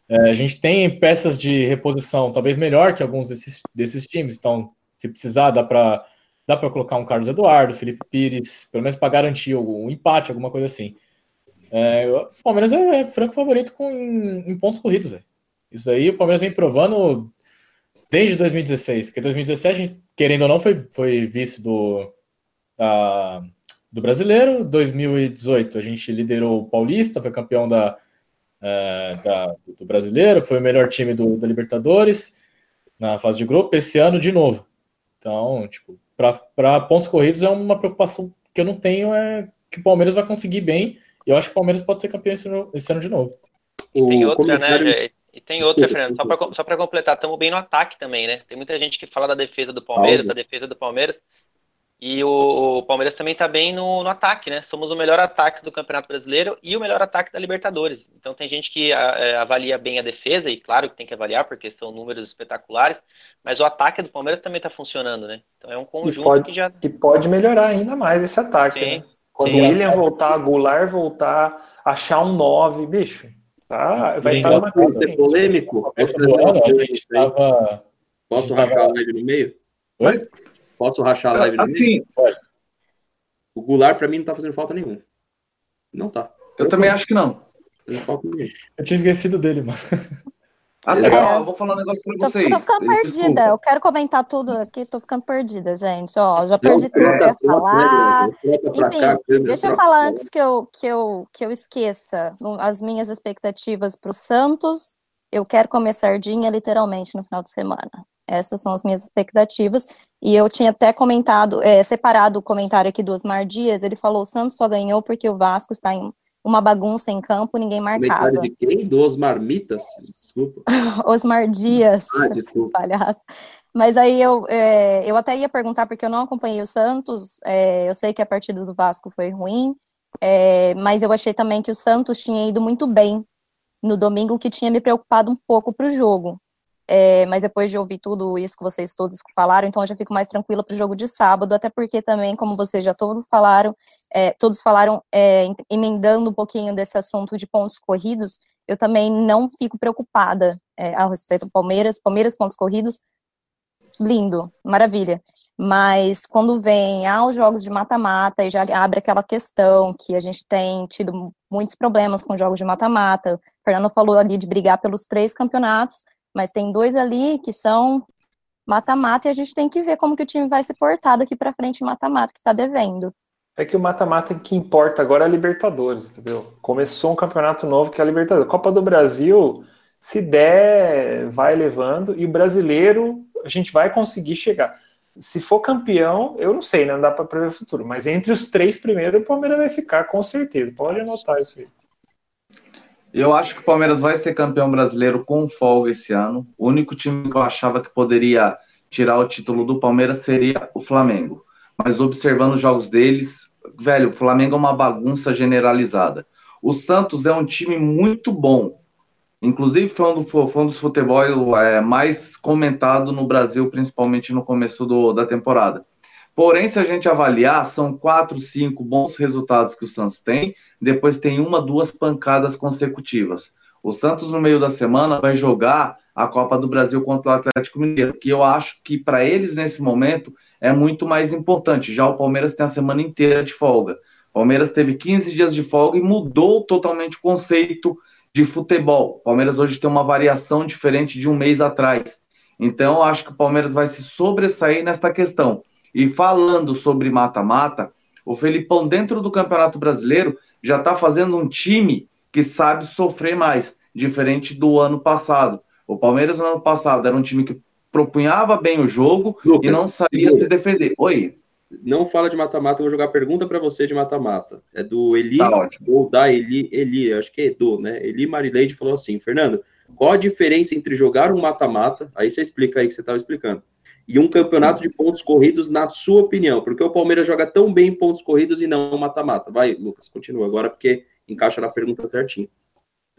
É, a gente tem peças de reposição talvez melhor que alguns desses, desses times. Então, se precisar, dá para dá para colocar um Carlos Eduardo, Felipe Pires, pelo menos para garantir um empate, alguma coisa assim. É, o Palmeiras é, é franco favorito com, em, em pontos corridos. Véio. Isso aí o Palmeiras vem provando desde 2016, porque 2017, a gente, querendo ou não, foi, foi vice do, da, do brasileiro. 2018 a gente liderou o Paulista, foi campeão da, é, da do brasileiro, foi o melhor time do, da Libertadores na fase de grupo. Esse ano de novo. Então, tipo, para pontos corridos é uma preocupação que eu não tenho é que o Palmeiras vai conseguir bem. E eu acho que o Palmeiras pode ser campeão esse ano, esse ano de novo. E tem outra, comentário... né? E tem outra, Fernando, só para completar, estamos bem no ataque também, né? Tem muita gente que fala da defesa do Palmeiras, da defesa do Palmeiras. E o, o Palmeiras também está bem no, no, ataque, né? Somos o melhor ataque do Campeonato Brasileiro e o melhor ataque da Libertadores. Então tem gente que a, é, avalia bem a defesa, e claro que tem que avaliar, porque são números espetaculares, mas o ataque do Palmeiras também está funcionando, né? Então é um conjunto pode, que já. E pode melhorar ainda mais esse ataque, Sim. né? Quando Sim, o William voltar, Goulart voltar, achar um 9, bicho, tá? Vai estar uma coisa assim, polêmico. Essa tava... Posso rachar a live no meio? Mas Posso rachar a live no meio? Pode. O Goulart, pra mim, não tá fazendo falta nenhuma. Não tá. Eu, eu também acho que não. Eu tinha esquecido dele, mano. Assim, é, eu vou falar um negócio pra vocês. Tô, tô ficando perdida. Desculpa. Eu quero comentar tudo aqui, tô ficando perdida, gente. Ó, já perdi tudo que eu ia falar. Enfim, deixa eu falar antes que eu, que eu, que eu esqueça as minhas expectativas pro Santos. Eu quero comer sardinha literalmente no final de semana. Essas são as minhas expectativas. E eu tinha até comentado, é, separado o comentário aqui do Osmar Dias. Ele falou: o Santos só ganhou porque o Vasco está em uma bagunça em campo, ninguém marcava. de quem? Do Osmar Mitas? Desculpa. [laughs] Osmar Dias, ah, desculpa. [laughs] palhaço. Mas aí eu, é, eu até ia perguntar, porque eu não acompanhei o Santos, é, eu sei que a partida do Vasco foi ruim, é, mas eu achei também que o Santos tinha ido muito bem no domingo, que tinha me preocupado um pouco para o jogo. É, mas depois de ouvir tudo isso que vocês todos falaram, então eu já fico mais tranquila para o jogo de sábado, até porque também, como vocês já todos falaram, é, todos falaram, é, emendando um pouquinho desse assunto de pontos corridos, eu também não fico preocupada é, a respeito do Palmeiras, Palmeiras pontos corridos, lindo, maravilha, mas quando vem aos jogos de mata-mata e já abre aquela questão que a gente tem tido muitos problemas com jogos de mata-mata, Fernando falou ali de brigar pelos três campeonatos, mas tem dois ali que são mata-mata e a gente tem que ver como que o time vai se portar daqui para frente mata-mata, que está devendo. É que o mata-mata que importa agora é a Libertadores, entendeu? Começou um campeonato novo que é a Libertadores. Copa do Brasil, se der, vai levando, e o brasileiro, a gente vai conseguir chegar. Se for campeão, eu não sei, né? não dá para prever o futuro, mas entre os três primeiros, o Palmeiras vai ficar, com certeza. Pode anotar isso aí. Eu acho que o Palmeiras vai ser campeão brasileiro com folga esse ano. O único time que eu achava que poderia tirar o título do Palmeiras seria o Flamengo. Mas observando os jogos deles, velho, o Flamengo é uma bagunça generalizada. O Santos é um time muito bom. Inclusive, foi um, do, foi um dos futebol é, mais comentado no Brasil, principalmente no começo do, da temporada. Porém, se a gente avaliar, são quatro, cinco bons resultados que o Santos tem, depois tem uma, duas pancadas consecutivas. O Santos, no meio da semana, vai jogar a Copa do Brasil contra o Atlético Mineiro, que eu acho que para eles, nesse momento, é muito mais importante. Já o Palmeiras tem a semana inteira de folga. O Palmeiras teve 15 dias de folga e mudou totalmente o conceito de futebol. O Palmeiras hoje tem uma variação diferente de um mês atrás. Então, eu acho que o Palmeiras vai se sobressair nesta questão E falando sobre mata-mata, o Felipão, dentro do Campeonato Brasileiro, já está fazendo um time que sabe sofrer mais, diferente do ano passado. O Palmeiras, no ano passado, era um time que propunhava bem o jogo Lucas, e não sabia se defender. Oi. Não fala de mata-mata, eu vou jogar pergunta para você de mata-mata. É do Eli, tá ou da Eli, Eli, acho que é Edu, né? Eli Marileide falou assim: Fernando, qual a diferença entre jogar um mata-mata? Aí você explica aí que você estava explicando e um campeonato de pontos corridos, na sua opinião? Porque o Palmeiras joga tão bem em pontos corridos e não mata-mata. Vai, Lucas, continua agora, porque encaixa na pergunta certinho.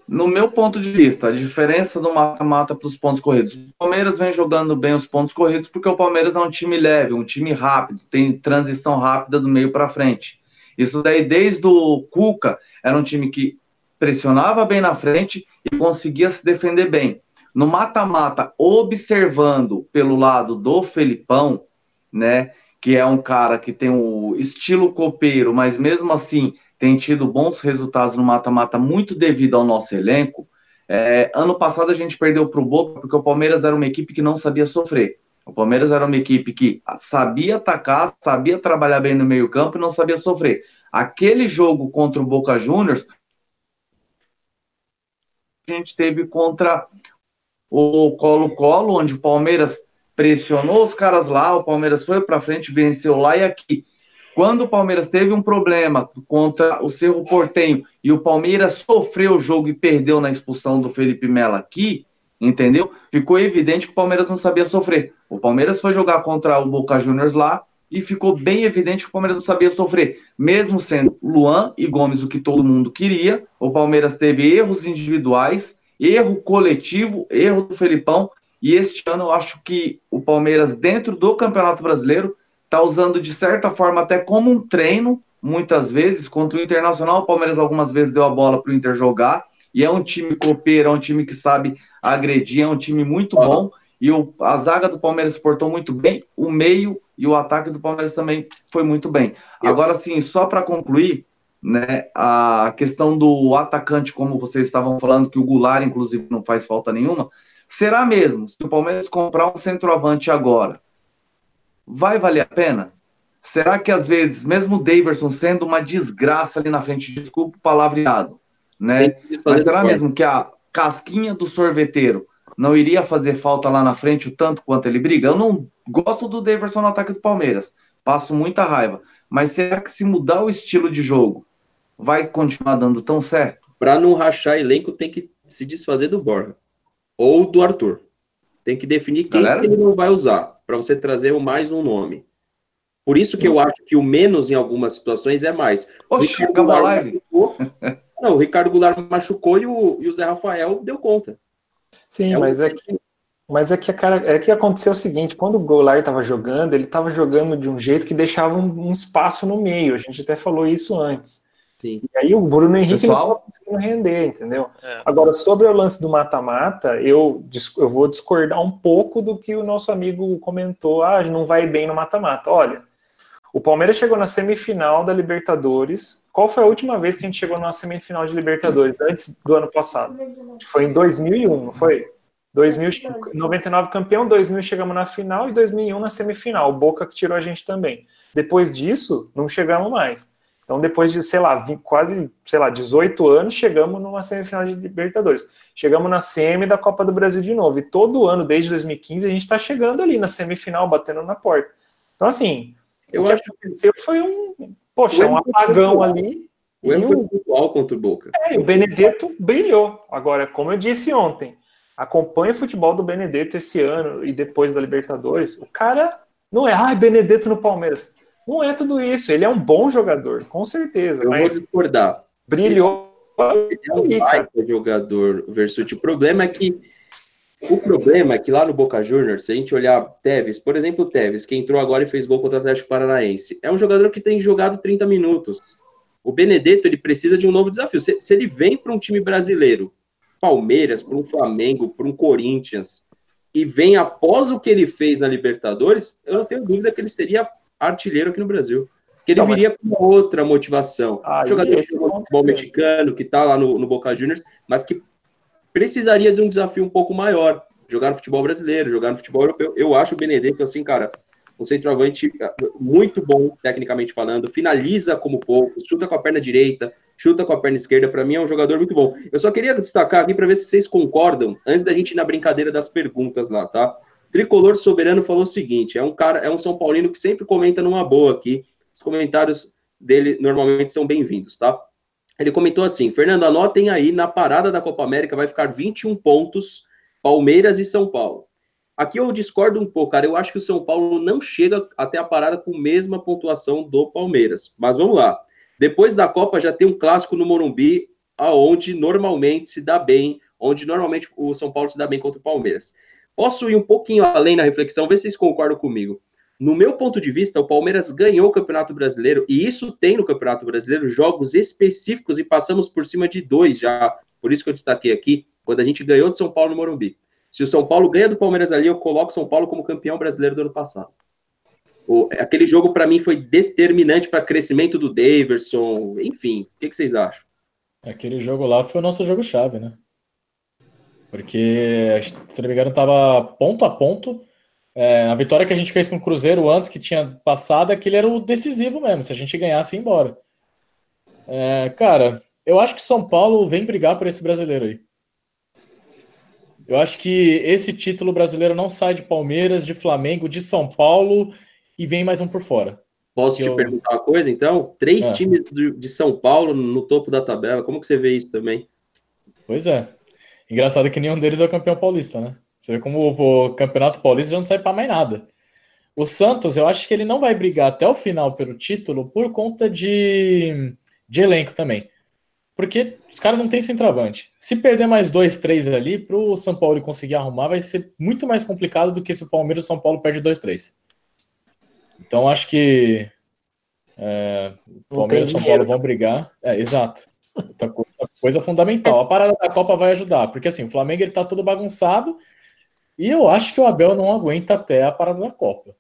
No meu ponto de vista, a diferença do mata-mata para os pontos corridos. O Palmeiras vem jogando bem os pontos corridos porque o Palmeiras é um time leve, um time rápido, tem transição rápida do meio para frente. Isso daí, desde o Cuca, era um time que pressionava bem na frente e conseguia se defender bem no mata-mata, observando pelo lado do Felipão, né? Que é um cara que tem o estilo copeiro, mas mesmo assim tem tido bons resultados no mata-mata, muito devido ao nosso elenco. É, ano passado a gente perdeu para o Boca porque o Palmeiras era uma equipe que não sabia sofrer. O Palmeiras era uma equipe que sabia atacar, sabia trabalhar bem no meio-campo e não sabia sofrer. Aquele jogo contra o Boca Juniors, a gente teve contra o Colo-Colo, onde o Palmeiras pressionou os caras lá, o Palmeiras foi para frente, venceu lá e aqui. Quando o Palmeiras teve um problema contra o Cerro Portenho e o Palmeiras sofreu o jogo e perdeu na expulsão do Felipe Melo aqui, entendeu? Ficou evidente que o Palmeiras não sabia sofrer. O Palmeiras foi jogar contra o Boca Juniors lá e ficou bem evidente que o Palmeiras não sabia sofrer. Mesmo sendo Luan e Gomes o que todo mundo queria, o Palmeiras teve erros individuais erro coletivo, erro do Felipão. E este ano eu acho que o Palmeiras, dentro do Campeonato Brasileiro, está usando de certa forma até como um treino, muitas vezes, contra o Internacional. O Palmeiras algumas vezes deu a bola para o Inter jogar. E é um time copeiro, é um time que sabe agredir, é um time muito bom. E o, a zaga do Palmeiras se portou muito bem, o meio e o ataque do Palmeiras também foi muito bem. Isso. Agora, sim, só para concluir, né? A questão do atacante, como vocês estavam falando, que o Goulart, inclusive, não faz falta nenhuma. Será mesmo? Se o Palmeiras comprar um centroavante agora, vai valer a pena? Será que às vezes, mesmo o Daverson sendo uma desgraça ali na frente, desculpa o palavreado, né? Mas será mesmo que a casquinha do sorveteiro não iria fazer falta lá na frente o tanto quanto ele briga? Eu não gosto do Daverson no ataque do Palmeiras, passo muita raiva. Mas será que se mudar o estilo de jogo, vai continuar dando tão certo? Para não rachar elenco, tem que se desfazer do Borja ou do Arthur. Tem que definir quem que ele não vai usar, para você trazer o mais um nome. Por isso que eu acho que o menos em algumas situações é mais. Oxe, acabou a live. Machucou, [laughs] não, o Ricardo Goulart machucou e o, e o Zé Rafael deu conta. Sim, é mas um... é que mas é que, cara, é que aconteceu o seguinte, quando o Goulart estava jogando, ele estava jogando de um jeito que deixava um, um, espaço no meio. A gente até falou isso antes. Sim. E aí o Bruno Henrique Pessoal... não estava conseguindo render, entendeu? É. Agora, sobre o lance do mata-mata, eu, eu vou discordar um pouco do que o nosso amigo comentou. Ah, não vai bem no mata-mata. Olha, o Palmeiras chegou na semifinal da Libertadores. Qual foi a última vez que a gente chegou na semifinal de Libertadores? Antes do ano passado. Foi em 2001, não foi? 2000, 99 campeão, 2000 chegamos na final e 2001 na semifinal. O Boca que tirou a gente também. Depois disso, não chegamos mais. Então, depois de, sei lá, 20, quase, sei lá, 18 anos, chegamos numa semifinal de Libertadores. Chegamos na semi da Copa do Brasil de novo. E todo ano, desde 2015, a gente está chegando ali na semifinal, batendo na porta. Então, assim, eu o que acho aconteceu que foi um, poxa, um apagão ali. O erro foi pontual contra o Boca. É, o Benedetto brilhou. Agora, como eu disse ontem, acompanha o futebol do Benedetto esse ano e depois da Libertadores. O cara não é, ai, Benedetto no Palmeiras. Não é tudo isso. Ele é um bom jogador, com certeza. Eu mas vou discordar. Brilhou. Ele é um baita jogador, Versuti. O problema é que o problema é que lá no Boca Juniors, se a gente olhar Tevez, por exemplo, o Tevez, que entrou agora e fez gol contra o Atlético Paranaense, é um jogador que tem jogado 30 minutos. O Benedetto, ele precisa de um novo desafio. Se, se ele vem para um time brasileiro, Palmeiras, para um Flamengo, para um Corinthians, e vem após o que ele fez na Libertadores, eu não tenho dúvida que ele seria artilheiro aqui no Brasil. Que ele não, viria mas... com outra motivação. Ah, Jogador de futebol mexicano, que está lá no, no Boca Juniors, mas que precisaria de um desafio um pouco maior. Jogar no futebol brasileiro, jogar no futebol europeu. Eu acho o Benedetto, assim, cara, um centroavante ah, muito bom, tecnicamente falando, finaliza como pouco, chuta com a perna direita, chuta com a perna esquerda, para mim é um jogador muito bom. Eu só queria destacar aqui para ver se vocês concordam, antes da gente ir na brincadeira das perguntas lá, tá? Tricolor Soberano falou o seguinte: é um cara, é um São Paulino que sempre comenta numa boa aqui. Os comentários dele normalmente são bem-vindos, tá? Ele comentou assim: Fernando, anotem aí, na parada da Copa América vai ficar 21 pontos, Palmeiras e São Paulo. Aqui eu discordo um pouco, cara. Eu acho que o São Paulo não chega até a parada com a mesma pontuação do Palmeiras. Mas vamos lá. Depois da Copa já tem um clássico no Morumbi, aonde normalmente se dá bem, onde normalmente o São Paulo se dá bem contra o Palmeiras. Posso ir um pouquinho além na reflexão, ver se vocês concordam comigo. No meu ponto de vista, o Palmeiras ganhou o Campeonato Brasileiro, e isso tem no Campeonato Brasileiro jogos específicos, e passamos por cima de dois já. Por isso que eu destaquei aqui, quando a gente ganhou de São Paulo no Morumbi. Se o São Paulo ganha do Palmeiras ali, eu coloco São Paulo como campeão brasileiro do ano passado. O, aquele jogo, para mim, foi determinante para crescimento do Daverson, enfim. O que, que vocês acham? Aquele jogo lá foi o nosso jogo-chave, né? Porque, se não me engano, estava ponto a ponto. É, a vitória que a gente fez com o Cruzeiro antes, que tinha passado, aquele era o decisivo mesmo. Se a gente ganhasse, ia embora. É, cara, eu acho que São Paulo vem brigar por esse brasileiro aí. Eu acho que esse título brasileiro não sai de Palmeiras, de Flamengo, de São Paulo e vem mais um por fora. Posso te eu... perguntar uma coisa, então? Três é. times de São Paulo no topo da tabela, como que você vê isso também? Pois é. Engraçado que nenhum deles é o campeão paulista, né? Você vê como o, Campeonato Paulista já não sai para mais nada. O Santos, eu acho que ele não vai brigar até o final pelo título por conta de, de elenco também. Porque os caras não têm centroavante. Se perder mais dois, três ali, para o São Paulo conseguir arrumar, vai ser muito mais complicado do que se o Palmeiras e o São Paulo perde dois, três. Então acho que é, o Palmeiras e o São Paulo vão brigar. É, exato. Coisa, coisa fundamental. A parada da Copa vai ajudar, porque assim, o Flamengo ele tá todo bagunçado e eu acho que o Abel não aguenta até a parada da Copa.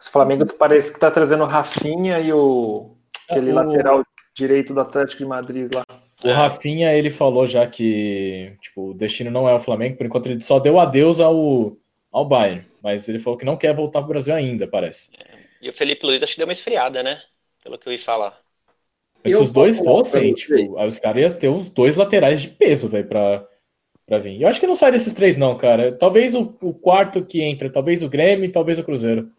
O Flamengo parece que tá trazendo o Rafinha e o aquele o... lateral direito do Atlético de Madrid lá. O Rafinha, ele falou já que tipo, o destino não é o Flamengo, por enquanto ele só deu adeus ao, ao Bayern, mas ele falou que não quer voltar pro Brasil ainda, parece. E o Felipe Luiz acho que deu uma esfriada, né? Pelo que eu ia falar. Mas se os dois fossem, tipo, os caras iam ter uns dois laterais de peso, velho, pra, pra vir. Eu acho que não sai desses três, não, cara. Talvez o, o quarto que entra, talvez o Grêmio, talvez o Cruzeiro.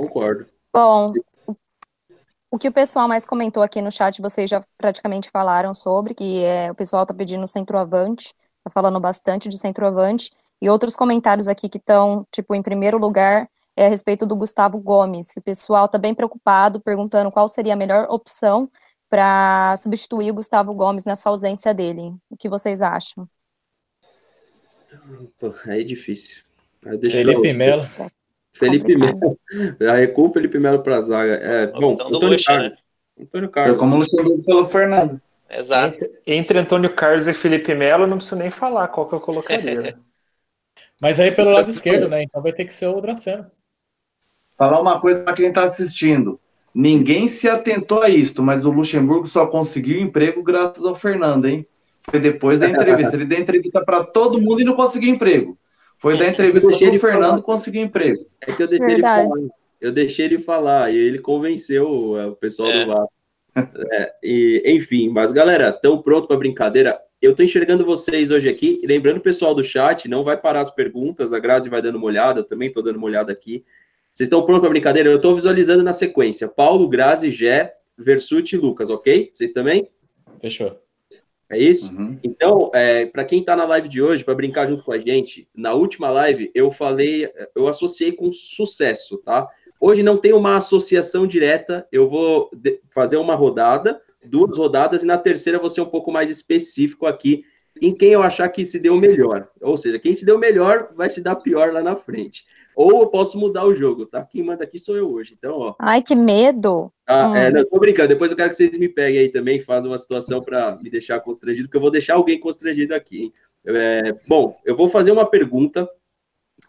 Concordo. Bom, o que o pessoal mais comentou aqui no chat, vocês já praticamente falaram sobre, que é, o pessoal tá pedindo centroavante, tá falando bastante de centroavante, e outros comentários aqui que estão, tipo, em primeiro lugar, é a respeito do Gustavo Gomes. O pessoal está bem preocupado, perguntando qual seria a melhor opção para substituir o Gustavo Gomes nessa ausência dele. O que vocês acham? Pô, aí é difícil. Aí Felipe Melo. Felipe Melo. Já recua o Felipe Melo para a zaga. É, bom, Antônio Luxa, Carlos. Né? Antônio Carlos. como Luxemburgo pelo Fernando. Exato. Entre, entre, Antônio Carlos e Felipe Melo, não preciso nem falar qual que eu colocaria. [laughs] Mas aí pelo lado esquerdo, né? Então vai ter que ser o Draceno falar uma coisa para quem está assistindo. Ninguém se atentou a isto, mas o Luxemburgo só conseguiu emprego graças ao Fernando, hein? Foi depois da entrevista. Ele deu entrevista para todo mundo e não conseguiu emprego. Foi da entrevista que o Fernando conseguiu emprego. É que eu deixei Verdade. ele falar. Eu deixei ele falar e ele convenceu é, o pessoal é. do VAR. É, e, enfim, mas galera, estão pronto para brincadeira? Eu estou enxergando vocês hoje aqui. Lembrando o pessoal do chat, não vai parar as perguntas. A Grazi vai dando uma olhada, eu também estou dando uma olhada aqui. Vocês estão prontos para brincadeira? Eu estou visualizando na sequência. Paulo, Grazi, Gé, Versuti e Lucas, ok? Vocês também? Fechou. É isso? Uhum. Então, é, para quem está na live de hoje, para brincar junto com a gente, na última live eu falei, eu associei com sucesso, tá? Hoje não tem uma associação direta, eu vou fazer uma rodada, duas rodadas, e na terceira vou ser um pouco mais específico aqui em quem eu achar que se deu melhor. Ou seja, quem se deu melhor vai se dar pior lá na frente. Ou eu posso mudar o jogo, tá? Quem manda aqui sou eu hoje. Então, ó. Ai, que medo. Ah, hum. é, não, tô brincando. Depois eu quero que vocês me peguem aí também, façam uma situação para me deixar constrangido, porque eu vou deixar alguém constrangido aqui. É, bom, eu vou fazer uma pergunta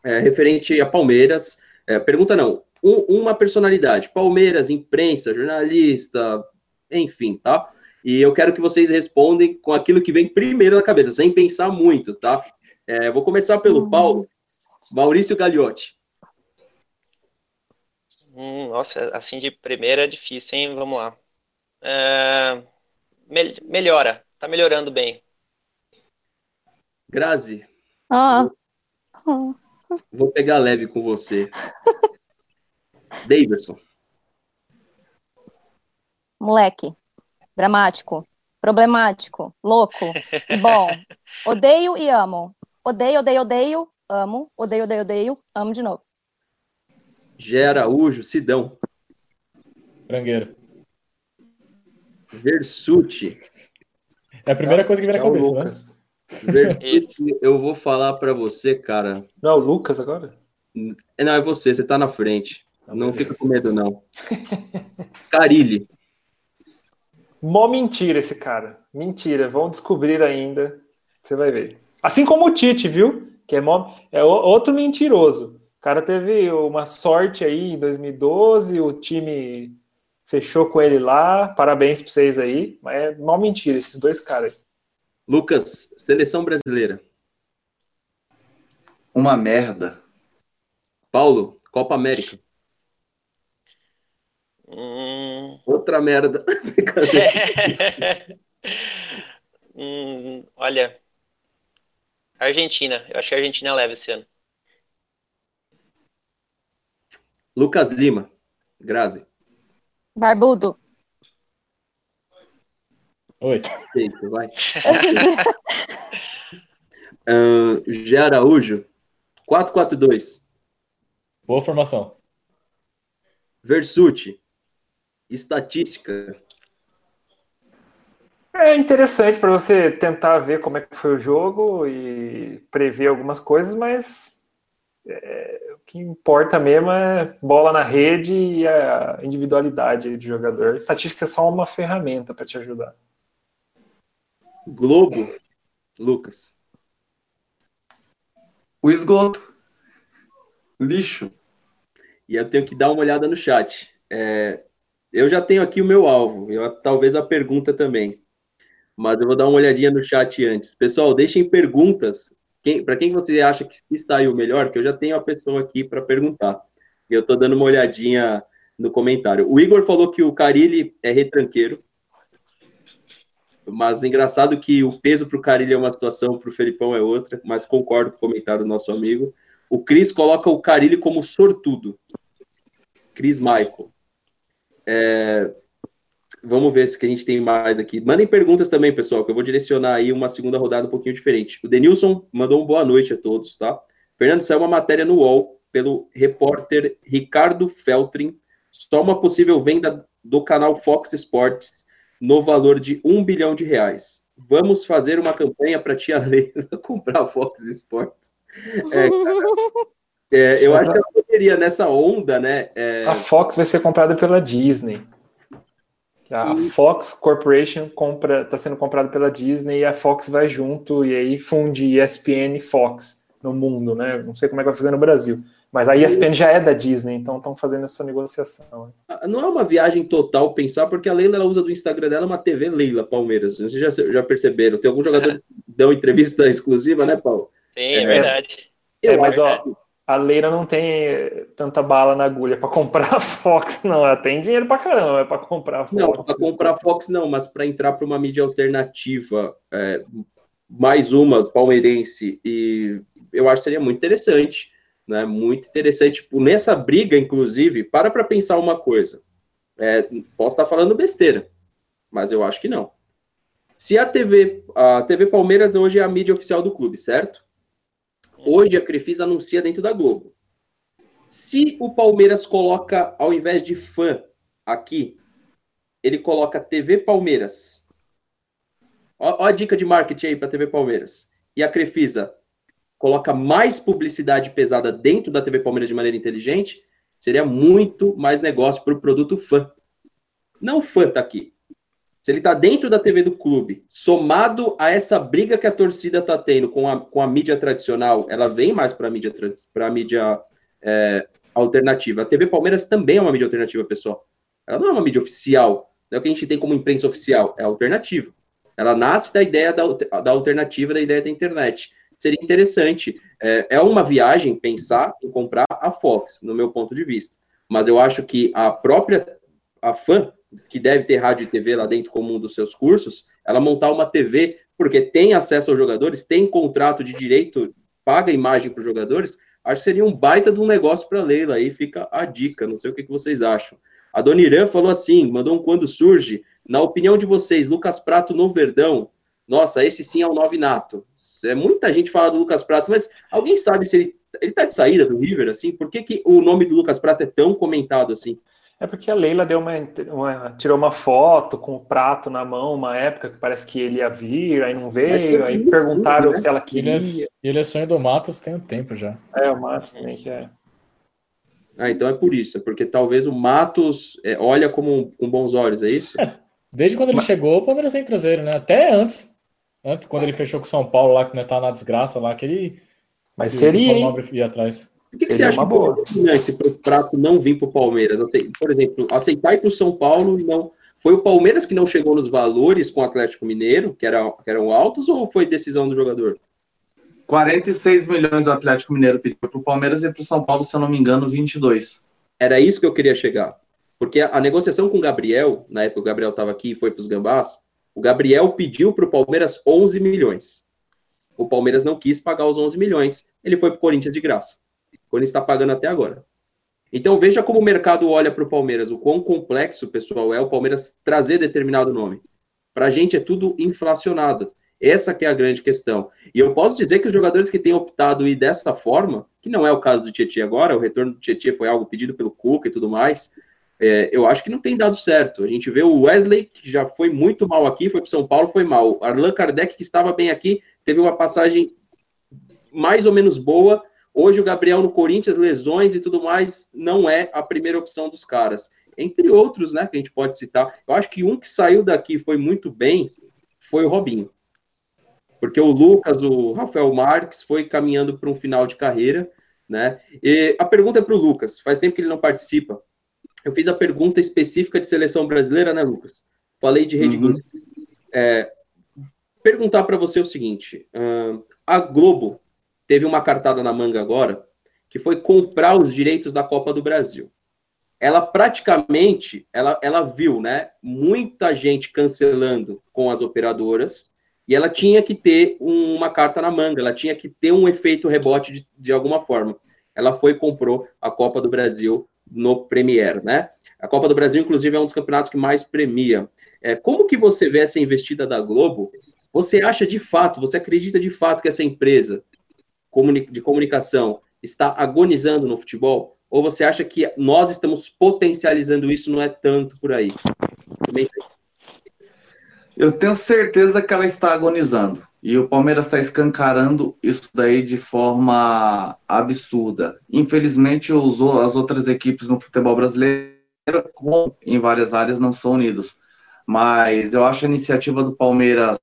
é, referente a Palmeiras. É, pergunta não, um, uma personalidade. Palmeiras, imprensa, jornalista, enfim, tá? E eu quero que vocês respondem com aquilo que vem primeiro na cabeça, sem pensar muito, tá? É, vou começar pelo Paulo. Maurício Gagliotti. Hum, nossa, assim de primeira é difícil, hein? Vamos lá. É, me- melhora, tá melhorando bem. Grazi, Ah. Ah. vou pegar leve com você. [laughs] Davidson, Moleque. Dramático. Problemático. Louco. E bom. [laughs] Odeio e amo. Odeio, odeio, odeio. Amo. Odeio, odeio, odeio. Amo de novo. Gé Araújo, Sidão, Frangueiro. Versuti. É a primeira coisa que vem na Tchau, cabeça, né? Lucas. Versuti, eu vou falar pra você, cara. Não, é o Lucas agora? É, Não, é você, você tá na frente. Tá, Não beleza. fica com medo, não. [laughs] Carilli, Mó mentira esse cara. Mentira. Vão descobrir ainda. Você vai ver. Assim como o Tite, viu? Que é, mó... é outro mentiroso. O cara teve uma sorte aí em 2012, o time fechou com ele lá. Parabéns pra vocês aí. Mas é mó mentira esses dois caras. Lucas, seleção brasileira. Uma merda. Paulo, Copa América. Hum, Outra merda. [laughs] [laughs] Hum, olha, Argentina. Eu acho que a Argentina leva esse ano. Lucas Lima, Grazi. Barbudo. Oi. Eita, vai. [laughs] Ahn, Gé Araújo, 442. Boa formação. Versuti, estatística. É interessante para você tentar ver como é que foi o jogo e prever algumas coisas, mas é, que importa mesmo é bola na rede e a individualidade de jogador. Estatística é só uma ferramenta para te ajudar. Globo, Lucas. O esgoto. Lixo. E eu tenho que dar uma olhada no chat. É, eu já tenho aqui o meu alvo, eu, talvez a pergunta também. Mas eu vou dar uma olhadinha no chat antes. Pessoal, deixem perguntas. Para quem você acha que se saiu melhor, que eu já tenho a pessoa aqui para perguntar. Eu estou dando uma olhadinha no comentário. O Igor falou que o Carilli é retranqueiro. Mas engraçado que o peso para o Carilli é uma situação, para o Felipão é outra. Mas concordo com o comentário do nosso amigo. O Cris coloca o Carilli como sortudo. Cris Michael. É, vamos ver se que a gente tem mais aqui. Mandem perguntas também, pessoal, que eu vou direcionar aí uma segunda rodada um pouquinho diferente. O Denilson mandou um boa noite a todos, tá? Fernando, saiu uma matéria no UOL pelo repórter Ricardo Feltrin, só uma possível venda do canal Fox Sports no valor de um bilhão de reais. Vamos fazer uma campanha para tia [laughs] Leila comprar Fox Sports. É, [laughs] é, eu acho que eu poderia nessa onda, né? É... A Fox vai ser comprada pela Disney. A Fox Corporation compra, está sendo comprada pela Disney e a Fox vai junto e aí funde ESPN e Fox no mundo, né? Não sei como é que vai fazer no Brasil. Mas a ESPN já é da Disney, então estão fazendo essa negociação. Não é uma viagem total pensar, porque a Leila ela usa do Instagram dela uma TV Leila Palmeiras. Vocês já, já perceberam? Tem alguns jogadores [laughs] que dão entrevista [laughs] exclusiva, né, Paulo? Sim, é, verdade. É, mas ó, a Leila não tem tanta bala na agulha para comprar a Fox, não. Ela tem dinheiro para caramba, é para comprar a Fox. Não, para comprar a Fox não, mas para entrar para uma mídia alternativa, é, mais uma palmeirense, e eu acho que seria muito interessante, né? Muito interessante. Tipo, nessa briga, inclusive, para para pensar uma coisa. É, posso estar falando besteira, mas eu acho que não. Se a TV, a TV Palmeiras hoje é a mídia oficial do clube, certo? Hoje a Crefisa anuncia dentro da Globo. Se o Palmeiras coloca, ao invés de fã aqui, ele coloca TV Palmeiras. Ó, a dica de marketing aí para TV Palmeiras. E a Crefisa coloca mais publicidade pesada dentro da TV Palmeiras de maneira inteligente, seria muito mais negócio para o produto fã. Não fã tá aqui. Se ele tá dentro da TV do clube, somado a essa briga que a torcida tá tendo com a, com a mídia tradicional, ela vem mais para a mídia, pra mídia é, alternativa. A TV Palmeiras também é uma mídia alternativa, pessoal. Ela não é uma mídia oficial. Não é o que a gente tem como imprensa oficial, é alternativa. Ela nasce da ideia da, da alternativa, da ideia da internet. Seria interessante. É, é uma viagem pensar em comprar a Fox, no meu ponto de vista. mas eu acho que a própria a fã que deve ter rádio e TV lá dentro como um dos seus cursos, ela montar uma TV porque tem acesso aos jogadores, tem contrato de direito, paga imagem para os jogadores, acho que seria um baita de um negócio para Leila. Aí fica a dica, não sei o que, que vocês acham. A Dona Irã falou assim, mandou um quando surge. Na opinião de vocês, Lucas Prato no Verdão, nossa, esse sim é o um nove nato. É, muita gente fala do Lucas Prato, mas alguém sabe se ele, ele tá de saída do River, assim? Por que, que o nome do Lucas Prato é tão comentado assim? É porque a Leila deu uma, uma, tirou uma foto com o prato na mão, uma época que parece que ele ia vir, aí não veio, aí perguntaram né? se ela queria. Ele é, ele é sonho do Matos tem um tempo já. É, o Matos também que é. Ah, então é por isso, é porque talvez o Matos é, olha como com bons olhos, é isso? É, [laughs] desde quando ele Mas... chegou, o Palmeiras tem traseiro, né? Até antes. Antes, quando ele fechou com o São Paulo lá, que não tá na desgraça lá, que ele. Mas seria. Ia atrás. Por que, que você acha boa. que para o Prato não vir para o Palmeiras? Por exemplo, aceitar ir para o São Paulo e não. Foi o Palmeiras que não chegou nos valores com o Atlético Mineiro, que, era, que eram altos, ou foi decisão do jogador? 46 milhões do Atlético Mineiro pediu para o Palmeiras e para o São Paulo, se eu não me engano, 22. Era isso que eu queria chegar. Porque a, a negociação com o Gabriel, na época o Gabriel estava aqui e foi para os Gambás, o Gabriel pediu para o Palmeiras 11 milhões. O Palmeiras não quis pagar os 11 milhões. Ele foi para o Corinthians de graça. Corinthians está pagando até agora. Então veja como o mercado olha para o Palmeiras, o quão complexo, pessoal, é o Palmeiras trazer determinado nome. Para a gente é tudo inflacionado. Essa que é a grande questão. E eu posso dizer que os jogadores que têm optado ir dessa forma, que não é o caso do Tietchan agora, o retorno do Tietchan foi algo pedido pelo Cuca e tudo mais, é, eu acho que não tem dado certo. A gente vê o Wesley, que já foi muito mal aqui, foi para São Paulo, foi mal. Arlan Kardec, que estava bem aqui, teve uma passagem mais ou menos boa, Hoje o Gabriel no Corinthians, lesões e tudo mais, não é a primeira opção dos caras. Entre outros, né, que a gente pode citar. Eu acho que um que saiu daqui foi muito bem foi o Robinho. Porque o Lucas, o Rafael Marques, foi caminhando para um final de carreira, né? E a pergunta é para o Lucas. Faz tempo que ele não participa. Eu fiz a pergunta específica de seleção brasileira, né, Lucas? Falei de Rede uhum. É, perguntar para você o seguinte: uh, a Globo teve uma cartada na manga agora, que foi comprar os direitos da Copa do Brasil. Ela praticamente, ela, ela viu, né, muita gente cancelando com as operadoras, e ela tinha que ter uma carta na manga, ela tinha que ter um efeito rebote de, de alguma forma. Ela foi e comprou a Copa do Brasil no Premier, né? A Copa do Brasil, inclusive, é um dos campeonatos que mais premia. É, como que você vê essa investida da Globo? Você acha de fato, você acredita de fato que essa empresa de comunicação está agonizando no futebol? Ou você acha que nós estamos potencializando isso, não é tanto por aí? Eu tenho certeza que ela está agonizando. E o Palmeiras está escancarando isso daí de forma absurda. Infelizmente, as outras equipes no futebol brasileiro, em várias áreas, não são unidos. Mas eu acho a iniciativa do Palmeiras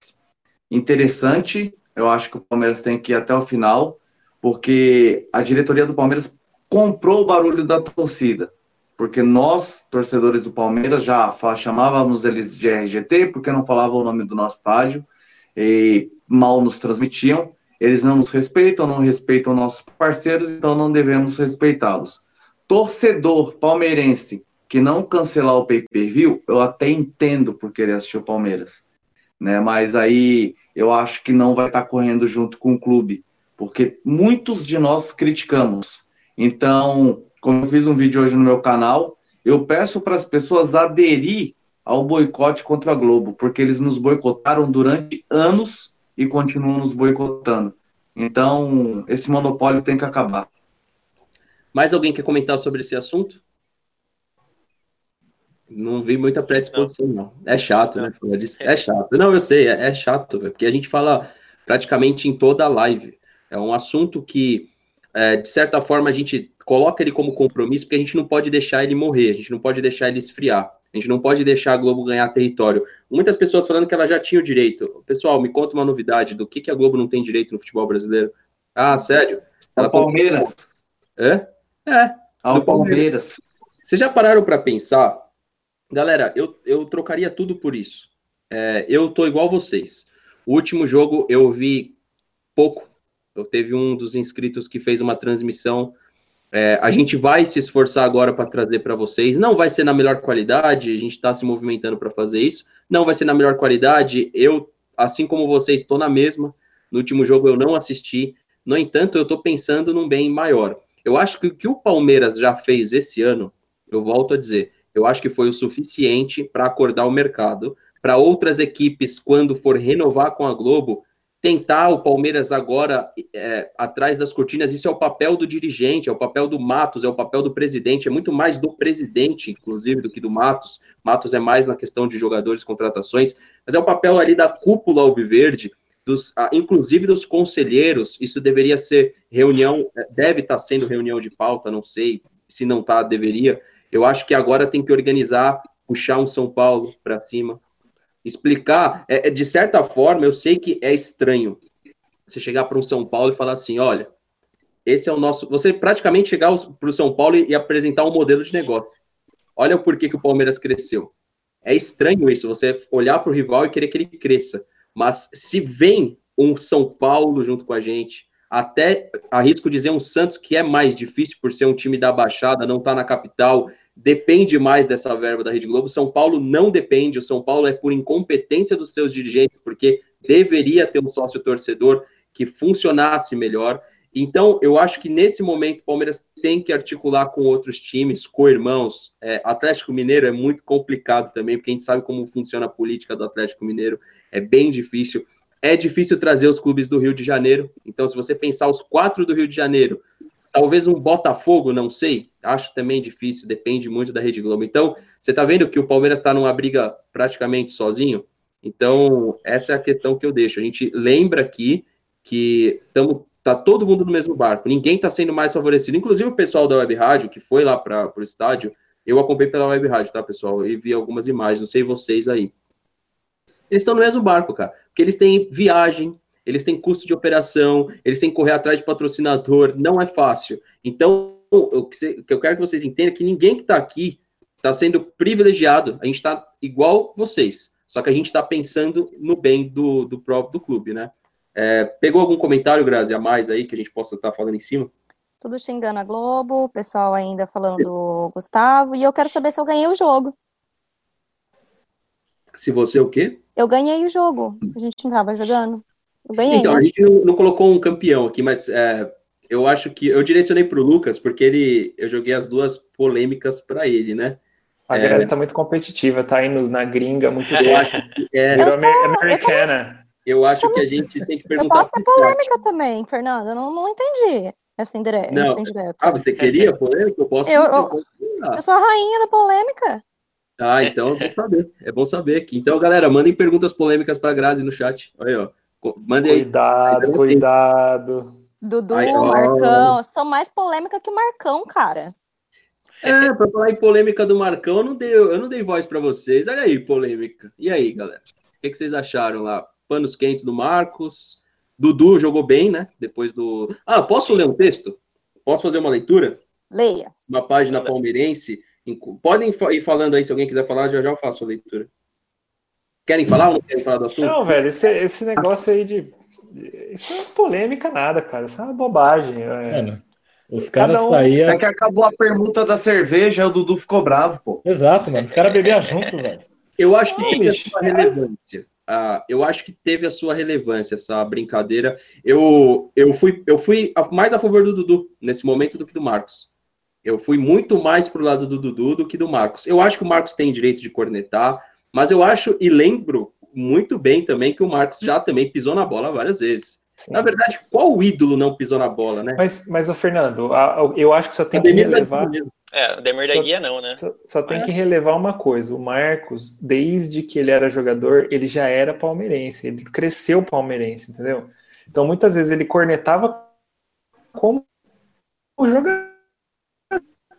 interessante, eu acho que o Palmeiras tem que ir até o final, porque a diretoria do Palmeiras comprou o barulho da torcida. Porque nós, torcedores do Palmeiras, já chamávamos eles de RGT, porque não falavam o nome do nosso estádio, e mal nos transmitiam. Eles não nos respeitam, não respeitam nossos parceiros, então não devemos respeitá-los. Torcedor palmeirense que não cancelar o pay-per-view, eu até entendo por querer assistir o Palmeiras. Né? Mas aí eu acho que não vai estar correndo junto com o clube, porque muitos de nós criticamos. Então, como eu fiz um vídeo hoje no meu canal, eu peço para as pessoas aderir ao boicote contra a Globo, porque eles nos boicotaram durante anos e continuam nos boicotando. Então, esse monopólio tem que acabar. Mais alguém quer comentar sobre esse assunto? Não vi muita predisposição, não. É chato, né? É chato. Não, eu sei, é, é chato, porque a gente fala praticamente em toda a live. É um assunto que, é, de certa forma, a gente coloca ele como compromisso, porque a gente não pode deixar ele morrer, a gente não pode deixar ele esfriar. A gente não pode deixar a Globo ganhar território. Muitas pessoas falando que ela já tinha o direito. Pessoal, me conta uma novidade do que, que a Globo não tem direito no futebol brasileiro. Ah, sério? Ela Palmeiras. É? É. Ao Palmeiras. Vocês já pararam para pensar Galera, eu, eu trocaria tudo por isso. É, eu tô igual vocês. O último jogo eu vi pouco. Eu teve um dos inscritos que fez uma transmissão É, a gente vai se esforçar agora para trazer para vocês. Não vai ser na melhor qualidade, a gente está se movimentando para fazer isso. Não vai ser na melhor qualidade. Eu, assim como vocês, estou na mesma. No último jogo eu não assisti. No entanto, eu estou pensando num bem maior. Eu acho que o que o Palmeiras já fez esse ano, eu volto a dizer, eu acho que foi o suficiente para acordar o mercado. Para outras equipes, quando for renovar com a Globo, tentar o Palmeiras agora é, atrás das cortinas, isso é o papel do dirigente, é o papel do Matos, é o papel do presidente, é muito mais do presidente, inclusive, do que do Matos. Matos é mais na questão de jogadores, contratações, mas é o papel ali da cúpula alviverde, dos, inclusive dos conselheiros, isso deveria ser reunião, é, deve estar sendo reunião de pauta, não sei, se não está, deveria. Eu acho que agora tem que organizar, puxar um São Paulo para cima, explicar, é, é, de certa forma, eu sei que é estranho você chegar para um São Paulo e falar assim, olha, esse é o nosso. Você praticamente chegar para o São Paulo e, apresentar um modelo de negócio. Olha o porquê que o Palmeiras cresceu. É estranho isso, você olhar para o rival e querer que ele cresça. Mas se vem um São Paulo junto com a gente, até arrisco dizer um Santos que é mais difícil por ser um time da Baixada, não está na capital, depende mais dessa verba da Rede Globo. São Paulo não depende, o São Paulo é por incompetência dos seus dirigentes, porque deveria ter um sócio torcedor que funcionasse melhor. Então, eu acho que nesse momento o Palmeiras tem que articular com outros times, co-irmãos. É, Atlético Mineiro é muito complicado também, porque a gente sabe como funciona a política do Atlético Mineiro, é bem difícil. É difícil trazer os clubes do Rio de Janeiro. Então, se você pensar os quatro do Rio de Janeiro, Talvez um Botafogo, não sei. Acho também difícil, depende muito da Rede Globo. Então, você está vendo que o Palmeiras está numa briga praticamente sozinho? Então, essa é a questão que eu deixo. A gente lembra aqui que estamos tá todo mundo no mesmo barco, ninguém está sendo mais favorecido. Inclusive o pessoal da Web Rádio, que foi lá para o estádio, eu acompanhei pela Web Rádio, tá, pessoal? E vi algumas imagens, não sei vocês aí. Eles estão no mesmo barco, cara. Porque eles têm viagem, eles têm custo de operação, eles têm que correr atrás de patrocinador, não é fácil. Então, o que, eu quero que vocês entendam é que ninguém que está aqui está sendo privilegiado, a gente está igual vocês, só que a gente está pensando no bem do, do próprio do clube, né? É, pegou algum comentário, Grazi, a mais aí que a gente possa estar tá falando em cima? Tudo xingando a Globo, o pessoal ainda falando do Gustavo, e eu quero saber se eu ganhei o jogo. Se você o quê? Eu ganhei o jogo. A gente estava jogando. Eu ganhei, então, né? a gente não, não, colocou um campeão aqui, mas é, eu acho que eu direcionei para o Lucas, porque ele, eu joguei as duas polêmicas para ele, né? A Grazi está é... muito competitiva, tá indo na gringa muito tempo. É, eu sou, americana. Eu, eu acho que a gente tem que perguntar. Eu posso ser polêmica também, Fernando. Eu não, não entendi essa indireta. Não. Indireta. Ah, você queria polêmica? Eu posso. Eu, eu, eu sou a rainha da polêmica. Ah, então é bom saber. É bom saber aqui. Então, galera, mandem perguntas polêmicas para Grazi no chat. Olha aí, ó. Mandei cuidado, aí. cuidado. Dudu, aí, Marcão. Sou mais polêmica que o Marcão, cara. É, para falar em polêmica do Marcão, eu não dei, eu não dei voz para vocês. Olha aí, polêmica. E aí, galera? O que, que vocês acharam lá? Panos quentes do Marcos. Dudu jogou bem, né? Depois do. Ah, posso ler um texto? Posso fazer uma leitura? Leia. Uma página palmeirense. Podem ir falando aí, se alguém quiser falar, já já eu faço a leitura. Querem falar ou não querem falar do assunto? Não, velho, esse, esse negócio aí de. Isso é polêmica nada, cara. Isso é uma bobagem. É... Mano, os caras um... saíam. É que acabou a permuta da cerveja e o Dudu ficou bravo, pô. Exato, mano. Os caras bebiam junto, velho. Eu acho que não, teve bicho, a sua relevância. Ah, eu acho que teve a sua relevância essa brincadeira. Eu, eu, fui, eu fui mais a favor do Dudu nesse momento do que do Marcos. Eu fui muito mais pro lado do Dudu do que do Marcos. Eu acho que o Marcos tem direito de cornetar. Mas eu acho e lembro muito bem também que o Marcos já também pisou na bola várias vezes. Sim. Na verdade, qual ídolo não pisou na bola, né? Mas, mas o Fernando, eu acho que só tem que relevar. É, o Demir da Guia não, né? Só, só tem é. que relevar uma coisa: o Marcos, desde que ele era jogador, ele já era palmeirense, ele cresceu palmeirense, entendeu? Então muitas vezes ele cornetava como o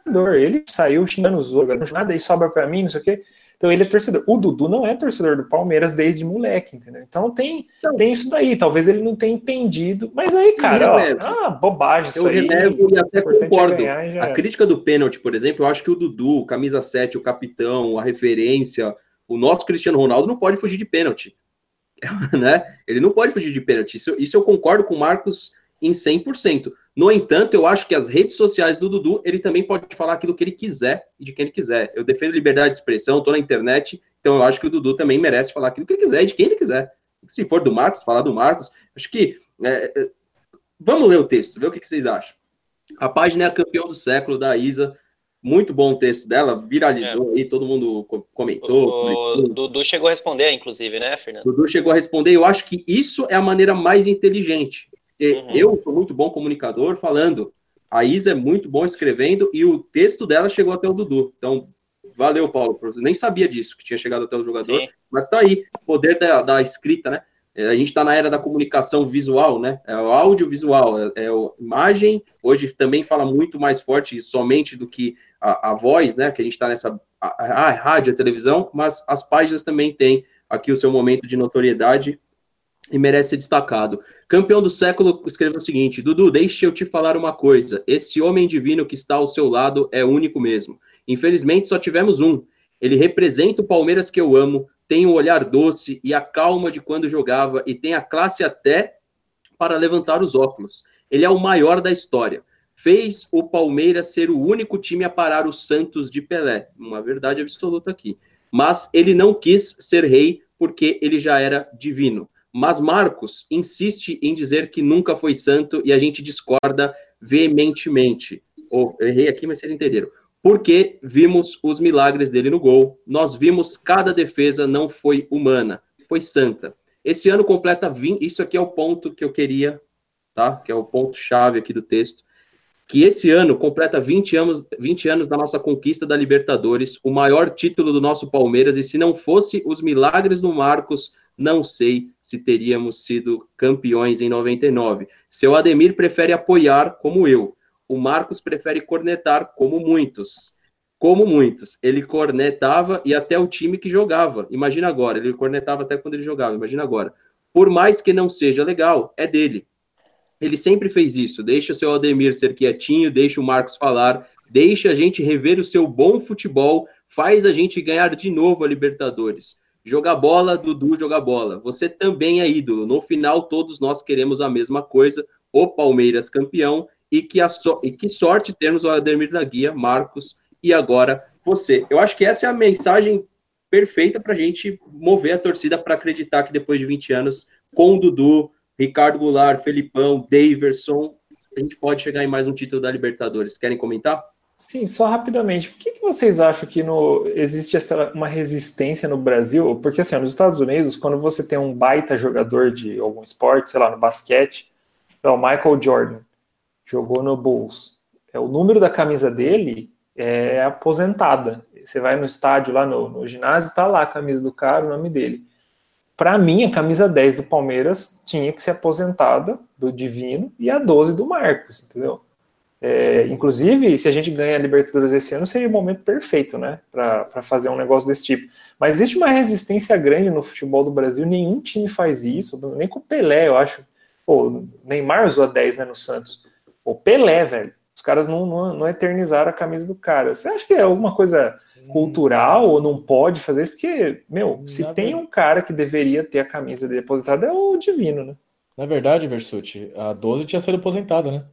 jogador. Ele saiu xingando os outros, nada aí sobra para mim, não sei o quê. Então ele é torcedor. O Dudu não é torcedor do Palmeiras desde moleque, entendeu? Então tem, tem isso daí. Talvez ele não tenha entendido. Mas aí, cara, ó, ah, bobagem eu isso relevo e até é concordo. É a crítica do pênalti, por exemplo, eu acho que o Dudu, camisa 7, o capitão, a referência, o nosso Cristiano Ronaldo não pode fugir de pênalti. [laughs] né? Ele não pode fugir de pênalti. Isso, isso eu concordo com o Marcos em 100%. No entanto, eu acho que as redes sociais do Dudu, ele também pode falar aquilo que ele quiser e de quem ele quiser. Eu defendo liberdade de expressão, estou na internet, então eu acho que o Dudu também merece falar aquilo que ele quiser e de quem ele quiser. Se for do Marcos, falar do Marcos. Acho que. É, é, vamos ler o texto, ver o que, que vocês acham. A página é a campeão do século da Isa. Muito bom o texto dela, viralizou é. aí, todo mundo comentou. O, Dudu chegou a responder, inclusive, né, Fernando? Dudu chegou a responder. Eu acho que isso é a maneira mais inteligente. Uhum. Eu sou muito bom comunicador falando. A Isa é muito bom escrevendo e o texto dela chegou até o Dudu. Então, valeu, Paulo. Nem sabia disso, que tinha chegado até o jogador. Sim. Mas tá aí, poder da, da escrita, né? É, a gente está na era da comunicação visual, né? É o audiovisual, é, é a imagem. Hoje também fala muito mais forte somente do que a, a voz, né? Que a gente está nessa a, a, rádio, a televisão, mas as páginas também têm aqui o seu momento de notoriedade e merece ser destacado. Campeão do século escreveu o seguinte: Dudu, deixe eu te falar uma coisa. Esse homem divino que está ao seu lado é único mesmo. Infelizmente, só tivemos um. Ele representa o Palmeiras que eu amo, tem o um olhar doce e a calma de quando jogava e tem a classe até para levantar os óculos. Ele é o maior da história. Fez o Palmeiras ser o único time a parar o Santos de Pelé. Uma verdade absoluta aqui. Mas ele não quis ser rei porque ele já era divino. Mas Marcos insiste em dizer que nunca foi santo e a gente discorda veementemente. Oh, errei aqui, mas vocês entenderam porque vimos os milagres dele no gol. Nós vimos cada defesa não foi humana, foi santa. Esse ano completa 20, isso aqui é o ponto que eu queria, tá? Que é o ponto chave aqui do texto. Que esse ano completa 20 anos, 20 anos da nossa conquista da Libertadores, o maior título do nosso Palmeiras, e se não fosse os milagres do Marcos, não sei se teríamos sido campeões em 99. Seu Ademir prefere apoiar como eu, o Marcos prefere cornetar, como muitos. Como muitos. Ele cornetava e até o time que jogava. Imagina agora, ele cornetava até quando ele jogava, imagina agora. Por mais que não seja legal, é dele. Ele sempre fez isso. Deixa o seu Ademir ser quietinho, deixa o Marcos falar, deixa a gente rever o seu bom futebol, faz a gente ganhar de novo a Libertadores. Jogar bola, Dudu jogar bola. Você também é ídolo. No final, todos nós queremos a mesma coisa. O Palmeiras campeão e que, a so, e que sorte termos o Ademir da Guia, Marcos e agora você. Eu acho que essa é a mensagem perfeita para a gente mover a torcida para acreditar que depois de 20 anos, com o Dudu, Ricardo Goulart, Felipão, Daverson, a gente pode chegar em mais um título da Libertadores. Querem comentar? Sim, só rapidamente. Por que, que vocês acham que no, existe essa, uma resistência no Brasil? Porque, assim, nos Estados Unidos, quando você tem um baita jogador de algum esporte, sei lá, no basquete, é o Michael Jordan jogou no Bulls. É, o número da camisa dele é aposentada. Você vai no estádio, lá no, no ginásio, tá lá a camisa do cara, o nome dele. Para mim, a camisa 10 do Palmeiras tinha que ser aposentada do Divino e a 12 do Marcos, entendeu? É, inclusive, se a gente ganha a Libertadores esse ano, seria o momento perfeito, né, para fazer um negócio desse tipo. Mas existe uma resistência grande no futebol do Brasil, nenhum time faz isso, nem com o Pelé, eu acho. Pô, Neymar usou a 10 né, no Santos. O Pelé, velho. Os caras não, não, não eternizaram a camisa do cara. Você acha que é alguma coisa cultural ou não pode fazer isso? Porque, meu, se Na tem um cara que deveria ter a camisa dele aposentada é o Divino, né? Na verdade, Versuti, a 12 tinha sido aposentada, né?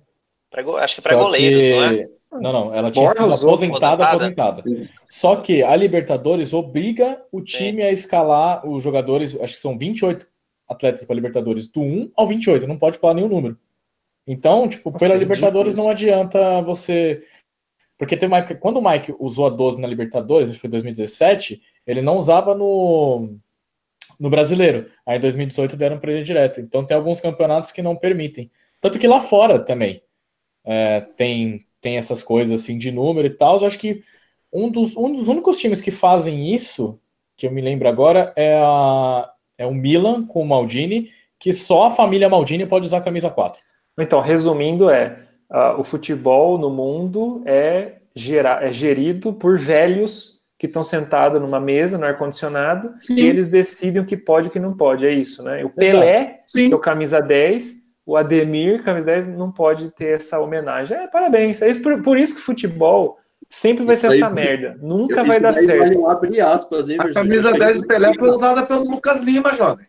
Pra, acho que para goleiros, que... não é? Não, não, ela tinha Borra sido aposentada, aposentada. aposentada. Só que a Libertadores obriga o time Sim. a escalar os jogadores, acho que são 28 atletas para Libertadores, do 1 ao 28, não pode falar nenhum número. Então, tipo, Nossa, pela é Libertadores não adianta você. Porque tem Mike... quando o Mike usou a 12 na Libertadores, acho que foi em 2017, ele não usava no, no brasileiro. Aí em 2018 deram para ele direto. Então tem alguns campeonatos que não permitem. Tanto que lá fora também é, tem, tem essas coisas assim de número e tal. Eu acho que um dos, um dos únicos times que fazem isso, que eu me lembro agora, é, a, é o Milan com o Maldini, que só a família Maldini pode usar a camisa 4. Então, resumindo, é uh, o futebol no mundo é, gera, é gerido por velhos que estão sentados numa mesa, no ar-condicionado, e eles decidem o que pode e o que não pode. É isso, né? O Pelé, Sim. que é o camisa 10, o Ademir, camisa 10, não pode ter essa homenagem. É, parabéns. É isso, por, por isso que o futebol sempre vai ser essa merda. Nunca vai dar certo. Abrir aspas, hein, a camisa 10 do Pelé foi usada pelo Lucas Lima, jovem.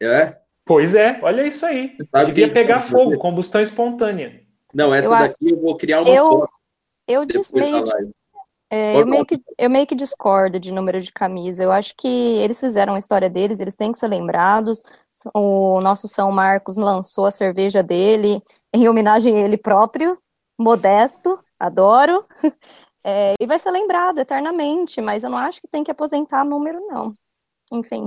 É? Pois é, olha isso aí. Devia pegar fogo, combustão espontânea. Não, essa Eu daqui eu vou criar uma Eu, foto eu, meio, live. é, eu, meio que, eu meio que discordo de número de camisa. Eu acho que eles fizeram a história deles, eles têm que ser lembrados. O nosso São Marcos lançou a cerveja dele em homenagem a ele próprio, modesto, adoro. [laughs] É, e vai ser lembrado eternamente, mas eu não acho que tem que aposentar número, não. Enfim,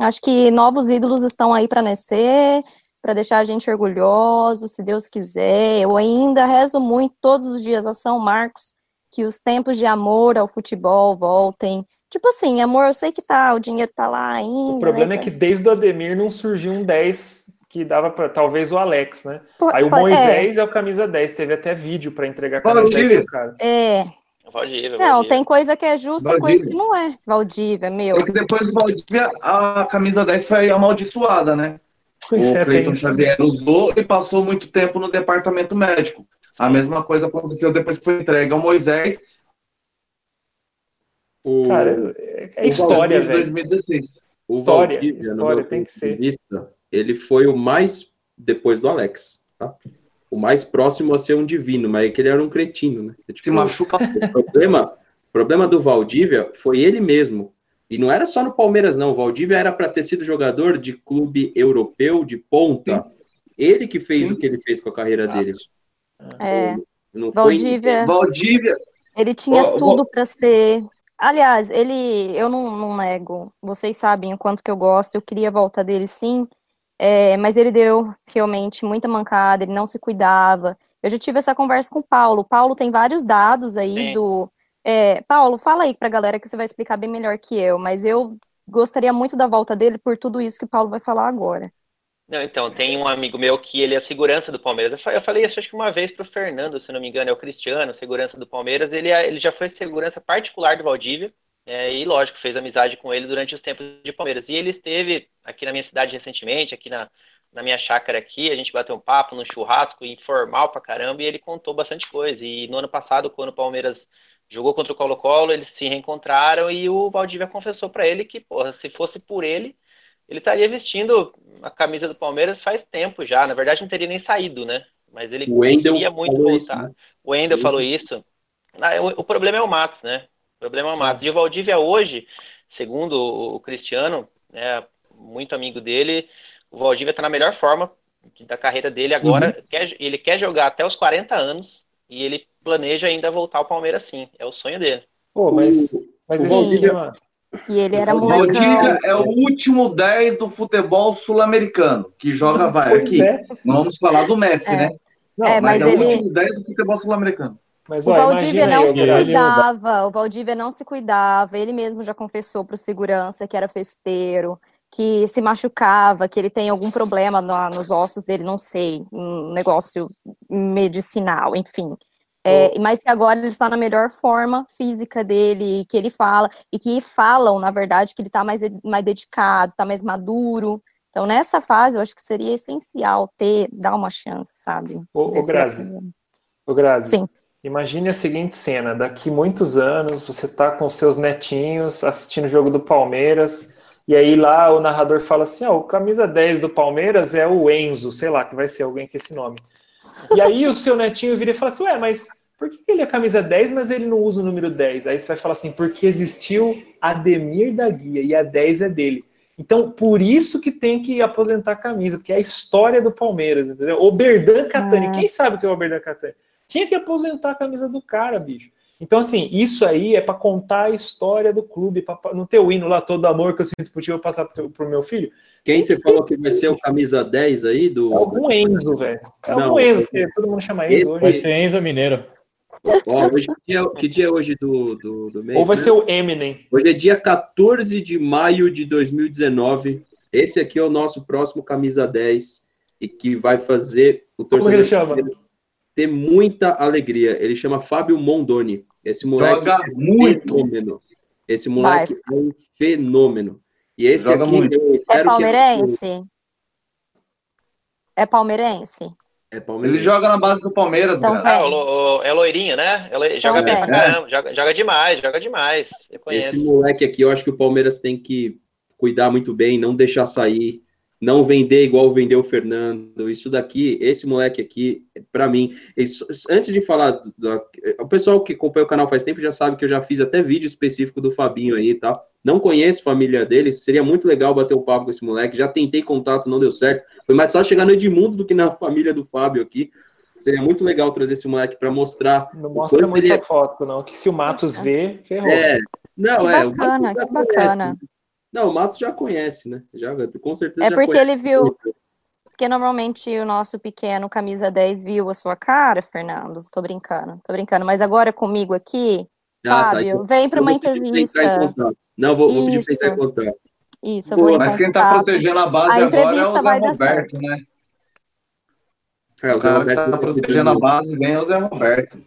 acho que novos ídolos estão aí para nascer, para deixar a gente orgulhoso, se Deus quiser. Eu ainda rezo muito todos os dias a São Marcos que os tempos de amor ao futebol voltem. Tipo assim, amor, eu sei que tá, o dinheiro tá lá ainda. O problema né, é que desde o Ademir não surgiu um 10 que dava para talvez o Alex, né? Pô, Aí o é, Moisés é, o camisa 10, teve até vídeo para entregar camisa Valdívia. 10 pro cara. É, Valdívia, não, Valdívia. tem coisa que é justa e Valdívia. coisa que não é. Valdívia, meu. É que depois do Valdívia, a camisa 10 foi amaldiçoada, né? Pois o é, Cleiton. Xavier usou e passou muito tempo no departamento médico. A mesma coisa aconteceu depois que foi entregue ao Moisés. O, Cara, é, história, velho. 2016. o história, Valdívia, história, tem que ser. vista, ele foi o mais, depois do Alex, tá? O mais próximo a ser um divino, mas é que ele era um cretino, né? Tipo, Se machuca. [laughs] O problema, o problema do Valdívia foi ele mesmo. E não era só no Palmeiras, não. O Valdívia era para ter sido jogador de clube europeu de ponta. Ele que fez Sim. o que ele fez com a carreira dele. É, Não foi Valdívia, Valdívia, ele tinha Ó, tudo para ser. Aliás, ele, eu não, não nego, vocês sabem o quanto que eu gosto, eu queria a volta dele sim, é, mas ele deu realmente muita mancada, ele não se cuidava. Eu já tive essa conversa com o Paulo. O Paulo tem vários dados aí Sim. do. É, Paulo, fala aí pra galera que você vai explicar bem melhor que eu, mas eu gostaria muito da volta dele por tudo isso que o Paulo vai falar agora. Não, então, tem um amigo meu que ele é segurança do Palmeiras. Eu fa- eu falei isso acho que uma vez pro Fernando, se não me engano, é o Cristiano, segurança do Palmeiras. Ele, é- ele já foi segurança particular do Valdívia. é, e, lógico, fez amizade com ele durante os tempos de Palmeiras. E ele esteve aqui na minha cidade recentemente, aqui na, na minha chácara aqui, a gente bateu um papo no churrasco, informal pra caramba, e ele contou bastante coisa. E no ano passado, quando o Palmeiras jogou contra o Colo-Colo, eles se reencontraram e o Valdívia confessou pra ele que, porra, se fosse por ele, ele estaria vestindo a camisa do Palmeiras faz tempo já. Na verdade, não teria nem saído, né? Mas ele queria muito voltar. isso, né? O Wendel falou isso. Ah, o, o problema é o Matos, né? O problema é o Matos. E o Valdívia hoje, segundo o, Cristiano, né, muito amigo dele, o Valdívia está na melhor forma da carreira dele agora. Quer- ele quer jogar até os 40 anos e ele planeja ainda voltar ao Palmeiras sim. É o sonho dele. Pô, mas, mas o esse Valdívia- esquema. E ele era o molecão. Valdívia é o último 10 do futebol sul-americano, que joga, vai, aqui. é. Não vamos falar do Messi, É. né? Não, É, Mas, Mas é ele- o último 10 do futebol sul-americano. mas, O ó, Valdívia não aí, se cuidava, o Valdívia não se cuidava, ele mesmo já confessou para o segurança que era festeiro, que se machucava, que ele tem algum problema na- nos ossos dele, não sei, um negócio medicinal, enfim. É, mas que agora ele está na melhor forma física dele, que ele fala, e que falam, na verdade, que ele está mais, mais dedicado, está mais maduro. Então, nessa fase, eu acho que seria essencial ter, dar uma chance, sabe? Ô, ô, Desse- Grazi, ô, Grazi, Sim. imagine a seguinte cena: daqui muitos anos você tá com seus netinhos assistindo o jogo do Palmeiras, e aí lá o narrador fala assim: ó, o camisa 10 do Palmeiras é o Enzo, sei lá, que vai ser alguém com esse nome. E aí o seu netinho vira e fala assim: ué, mas por que ele é camisa 10, mas ele não usa o número 10? Aí você vai falar assim: porque existiu Ademir da Guia e a 10 é dele. Então, por isso que tem que aposentar a camisa, porque é a história do Palmeiras, entendeu? O Berdan Catani, É. quem sabe o que é o Berdan Catani? Tinha que aposentar a camisa do cara, bicho. Então, assim, isso aí é para contar a história do clube, pra, pra- não ter o hino lá, todo amor que eu sinto por ti, eu vou passar pro, pro meu filho. Quem você falou que vai ser o camisa 10 aí do. É algum Enzo, velho. É Não, algum Enzo, porque todo mundo chama Enzo esse- Vai hoje. ser Enzo Mineiro. Ó, hoje, que, dia, que dia é hoje do, do, do mês? Ou vai né? ser o Eminem. Hoje é dia 14 de maio de 2019. Esse aqui é o nosso próximo camisa 10 e que vai fazer o Como torcedor ele chama? ter muita alegria. Ele chama Fábio Mondoni. Esse moleque Joga é um muito. fenômeno. Esse moleque é um fenômeno. E esse Joga aqui muito. eu É que- palmeirense? É palmeirense? É Ele palmeirense. joga na base do Palmeiras, Então. É. Ah, o, lo- o- é loirinho, né? É lo- joga bem pra caramba. Joga, joga demais, joga demais. Eu Esse moleque aqui, eu acho que o Palmeiras tem que cuidar muito bem, não deixar sair, não vender igual vendeu o Fernando. Isso daqui, esse moleque aqui, para mim, isso, antes de falar, do, o pessoal que acompanha o canal faz tempo já sabe que eu já fiz até vídeo específico do Fabinho aí, tá? Não conheço a família dele, seria muito legal bater um papo com esse moleque. Já tentei contato, não deu certo. Foi mais só chegar no Edmundo do que na família do Fábio aqui. Seria muito legal trazer esse moleque para mostrar. Não mostra muita ele... foto, não, que se o Matos vê, ferrou. É, não, que é. Bacana, que bacana. Não, o Matos já conhece, né? Já, com certeza. É porque ele viu. Porque normalmente o nosso pequeno camisa 10 viu a sua cara, Fernando. Tô brincando, tô brincando. Mas agora comigo aqui, ah, tá, Fábio, tá, então, vem para uma entrevista. Não, vou, vou pedir para entrar em contato. Isso, eu vou Mas quem está protegendo a base a agora é o Zé Roberto, né? É, o Zé Roberto está protegendo a base bem é o Zé Roberto.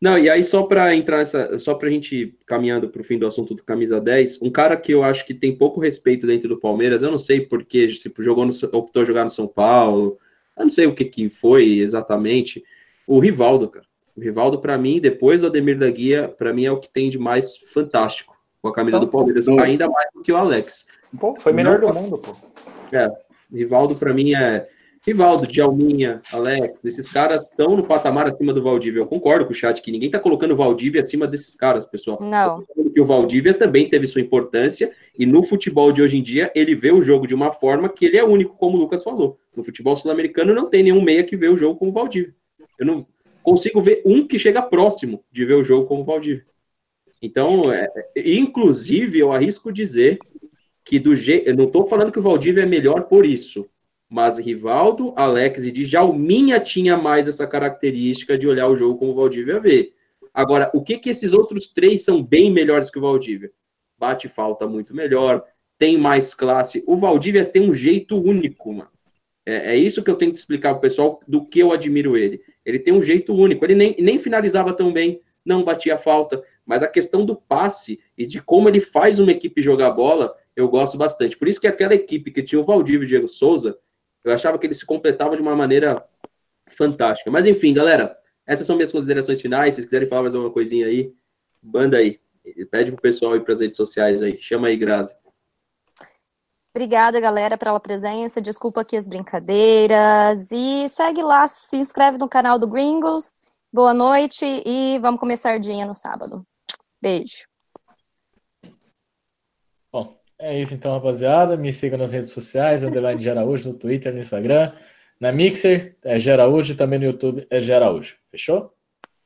Não, e aí só para entrar nessa, só para a gente caminhando para o fim do assunto do camisa 10, um cara que eu acho que tem pouco respeito dentro do Palmeiras, eu não sei porque se jogou no, optou jogar no São Paulo, eu não sei o que, que foi exatamente, o Rivaldo, cara. O Rivaldo para mim, depois do Ademir da Guia, para mim é o que tem de mais fantástico com a camisa do Palmeiras, ainda mais do que o Alex. Pô, foi melhor não, do mundo, pô. É, Rivaldo para mim é Rivaldo, Djalminha, Alex, esses caras estão no patamar acima do Valdívia. Eu concordo com o chat que ninguém está colocando o Valdívia acima desses caras, pessoal. Não. Que o Valdívia também teve sua importância e no futebol de hoje em dia ele vê o jogo de uma forma que ele é único, como o Lucas falou. No futebol sul-americano não tem nenhum meia que vê o jogo como o Valdívia. Eu não consigo ver um que chega próximo de ver o jogo como o Valdívia. Então, é, inclusive, eu arrisco dizer que do jeito. Eu não estou falando que o Valdívia é melhor por isso mas Rivaldo, Alex e Djalminha tinha mais essa característica de olhar o jogo como o Valdívia vê. Agora, o que que esses outros três são bem melhores que o Valdívia? Bate falta muito melhor, tem mais classe. O Valdívia tem um jeito único, mano. É, é isso que eu tenho que explicar pro pessoal do que eu admiro ele. Ele tem um jeito único. Ele nem, nem finalizava tão bem, não batia falta, mas a questão do passe e de como ele faz uma equipe jogar bola, eu gosto bastante. Por isso que aquela equipe que tinha o Valdívia e o Diego Souza, eu achava que ele se completava de uma maneira fantástica. Mas enfim, galera, essas são minhas considerações finais. Se vocês quiserem falar mais alguma coisinha aí, banda aí. Pede pro pessoal ir para as redes sociais aí. Chama aí, Grazi. Obrigada, galera, pela presença. Desculpa aqui as brincadeiras. E segue lá, se inscreve no canal do Gringos. Boa noite e vamos comer sardinha no sábado. Beijo. É isso então, rapaziada. Me siga nas redes sociais, underline de Araújo, no Twitter, no Instagram, na Mixer, é Geraújo, também no YouTube é Geraújo. Fechou?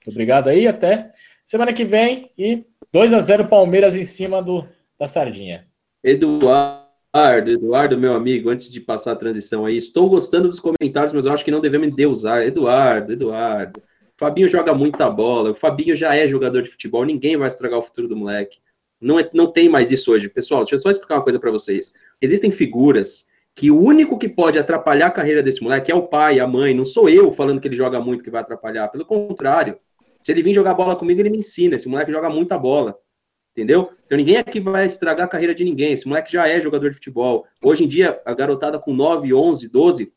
Muito obrigado aí, até semana que vem e 2 a 0 Palmeiras em cima do, da Sardinha. Eduardo, Eduardo, meu amigo, antes de passar a transição aí, estou gostando dos comentários, mas eu acho que não devemos endeusar. Eduardo, Eduardo. Fabinho joga muita bola, o Fabinho já é jogador de futebol, ninguém vai estragar o futuro do moleque. Não, é, não tem mais isso hoje. Pessoal, deixa eu só explicar uma coisa para vocês. Existem figuras que o único que pode atrapalhar a carreira desse moleque é o pai, a mãe. Não sou eu falando que ele joga muito que vai atrapalhar. Pelo contrário. Se ele vir jogar bola comigo, ele me ensina. Esse moleque joga muita bola. Entendeu? Então ninguém aqui vai estragar a carreira de ninguém. Esse moleque já é jogador de futebol. Hoje em dia, a garotada com 9, 11, 12,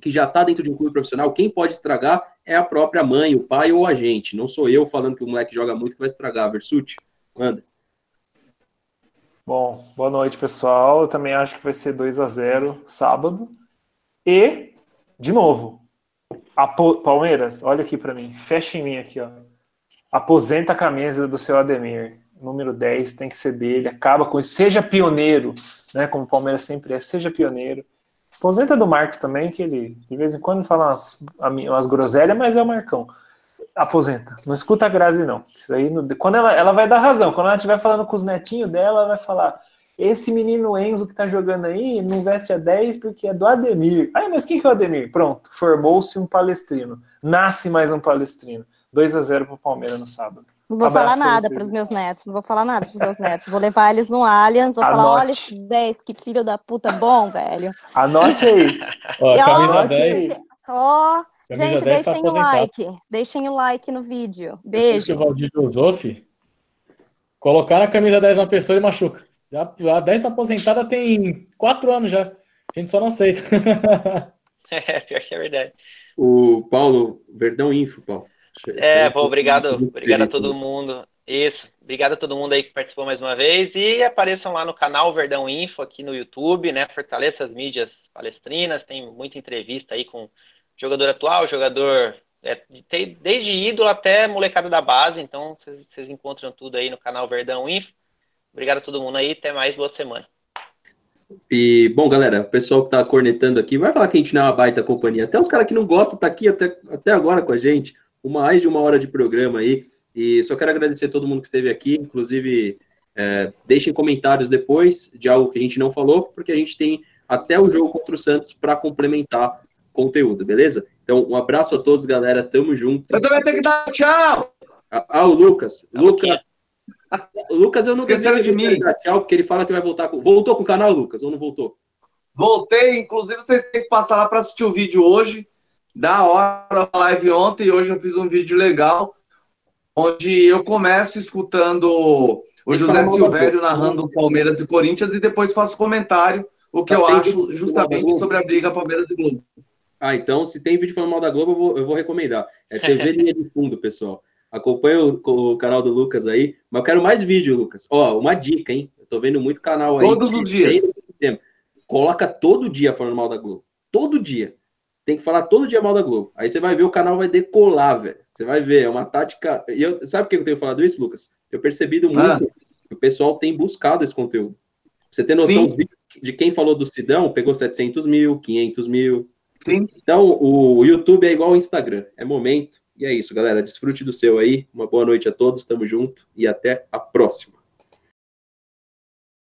que já está dentro de um clube profissional, quem pode estragar é a própria mãe, o pai ou a gente. Não sou eu falando que o moleque joga muito que vai estragar. Versute, manda. Bom, boa noite, pessoal. Eu também acho que vai ser 2 a 0 sábado. E, de novo, Palmeiras, olha aqui para mim. Fecha em mim aqui, ó. Aposenta a camisa do seu Ademir. Número 10 tem que ser dele. Acaba com isso. Seja pioneiro, né? Como o Palmeiras sempre é. Seja pioneiro. Aposenta do Marcos também, que ele de vez em quando fala umas, umas groselhas, mas é o Marcão aposenta. Não escuta a Grazi, não. Isso aí, quando ela, ela vai dar razão. Quando ela estiver falando com os netinhos dela, ela vai falar: esse menino Enzo que tá jogando aí não veste a 10 porque é do Ademir. Ah, mas quem que é o Ademir? Pronto, formou-se um palestrino. Nasce mais um palestrino. 2 a 0 pro Palmeiras no sábado. Não vou Abraço falar nada para os meus netos, não vou falar nada para os meus netos. Vou levar eles no Allianz, vou Anote. falar: olha esse 10, que filho da puta bom, velho. Anote aí. Ó, camisa 10. Ó, Gente, deixem o like. Deixem o like no vídeo. Beijo. O Valdir Josof colocar a camisa 10 na pessoa e machuca. Já, a 10 tá aposentada tem 4 anos já. A gente só não aceita. [laughs] é, pior que é verdade. O Paulo, Verdão Info, Paulo. É, bom, obrigado, obrigado a todo mundo. Isso. Obrigado a todo mundo aí que participou mais uma vez e apareçam lá no canal Verdão Info aqui no YouTube, né? Fortaleça as mídias palestrinas, tem muita entrevista aí com jogador atual, jogador é, desde ídolo até molecada da base, então vocês encontram tudo aí no canal Verdão Info. Obrigado a todo mundo aí, até mais, boa semana. E, bom, galera, o pessoal que tá cornetando aqui, vai falar que a gente não é uma baita companhia. Até os caras que não gostam tá aqui até, até agora com a gente, uma, mais de uma hora de programa aí. E só quero agradecer a todo mundo que esteve aqui, inclusive é, deixem comentários depois de algo que a gente não falou, porque a gente tem até o jogo contra o Santos para complementar conteúdo, beleza? Então, um abraço a todos, galera. Tamo junto. Eu também tenho que dar tchau. Ah, ah o Lucas. Tá Lucas. O Lucas, eu não Esqueceram de mim. Dar tchau, porque ele fala que vai voltar. Com... Voltou com o canal, Lucas, ou não voltou? Voltei, inclusive vocês têm que passar lá para assistir o vídeo hoje. Da hora a live ontem, hoje eu fiz um vídeo legal, onde eu começo escutando o José Silvério narrando Palmeiras e Corinthians e depois faço comentário, o que tá eu acho justamente sobre a briga Palmeiras e Globo. Ah, então, se tem vídeo falando mal da Globo, eu vou, eu vou recomendar. É TV [laughs] Linha de Fundo, pessoal. Acompanha o, o, canal do Lucas aí. Mas eu quero mais vídeo, Lucas. Ó, uma dica, hein? Eu tô vendo muito canal aí. Todos os dias. Coloca todo dia falando mal da Globo. Todo dia. Tem que falar todo dia mal da Globo. Aí você vai ver o canal vai decolar, velho. Você vai ver, é uma tática. E eu, sabe por que eu tenho falado isso, Lucas? Eu percebido muito ah. que o pessoal tem buscado esse conteúdo. Você tem noção de quem falou do Sidão, pegou 700 mil, 500 mil, Sim. Então, o YouTube é igual ao Instagram, é momento. E é isso, galera. Desfrute do seu aí. Uma boa noite a todos, tamo junto e até a próxima.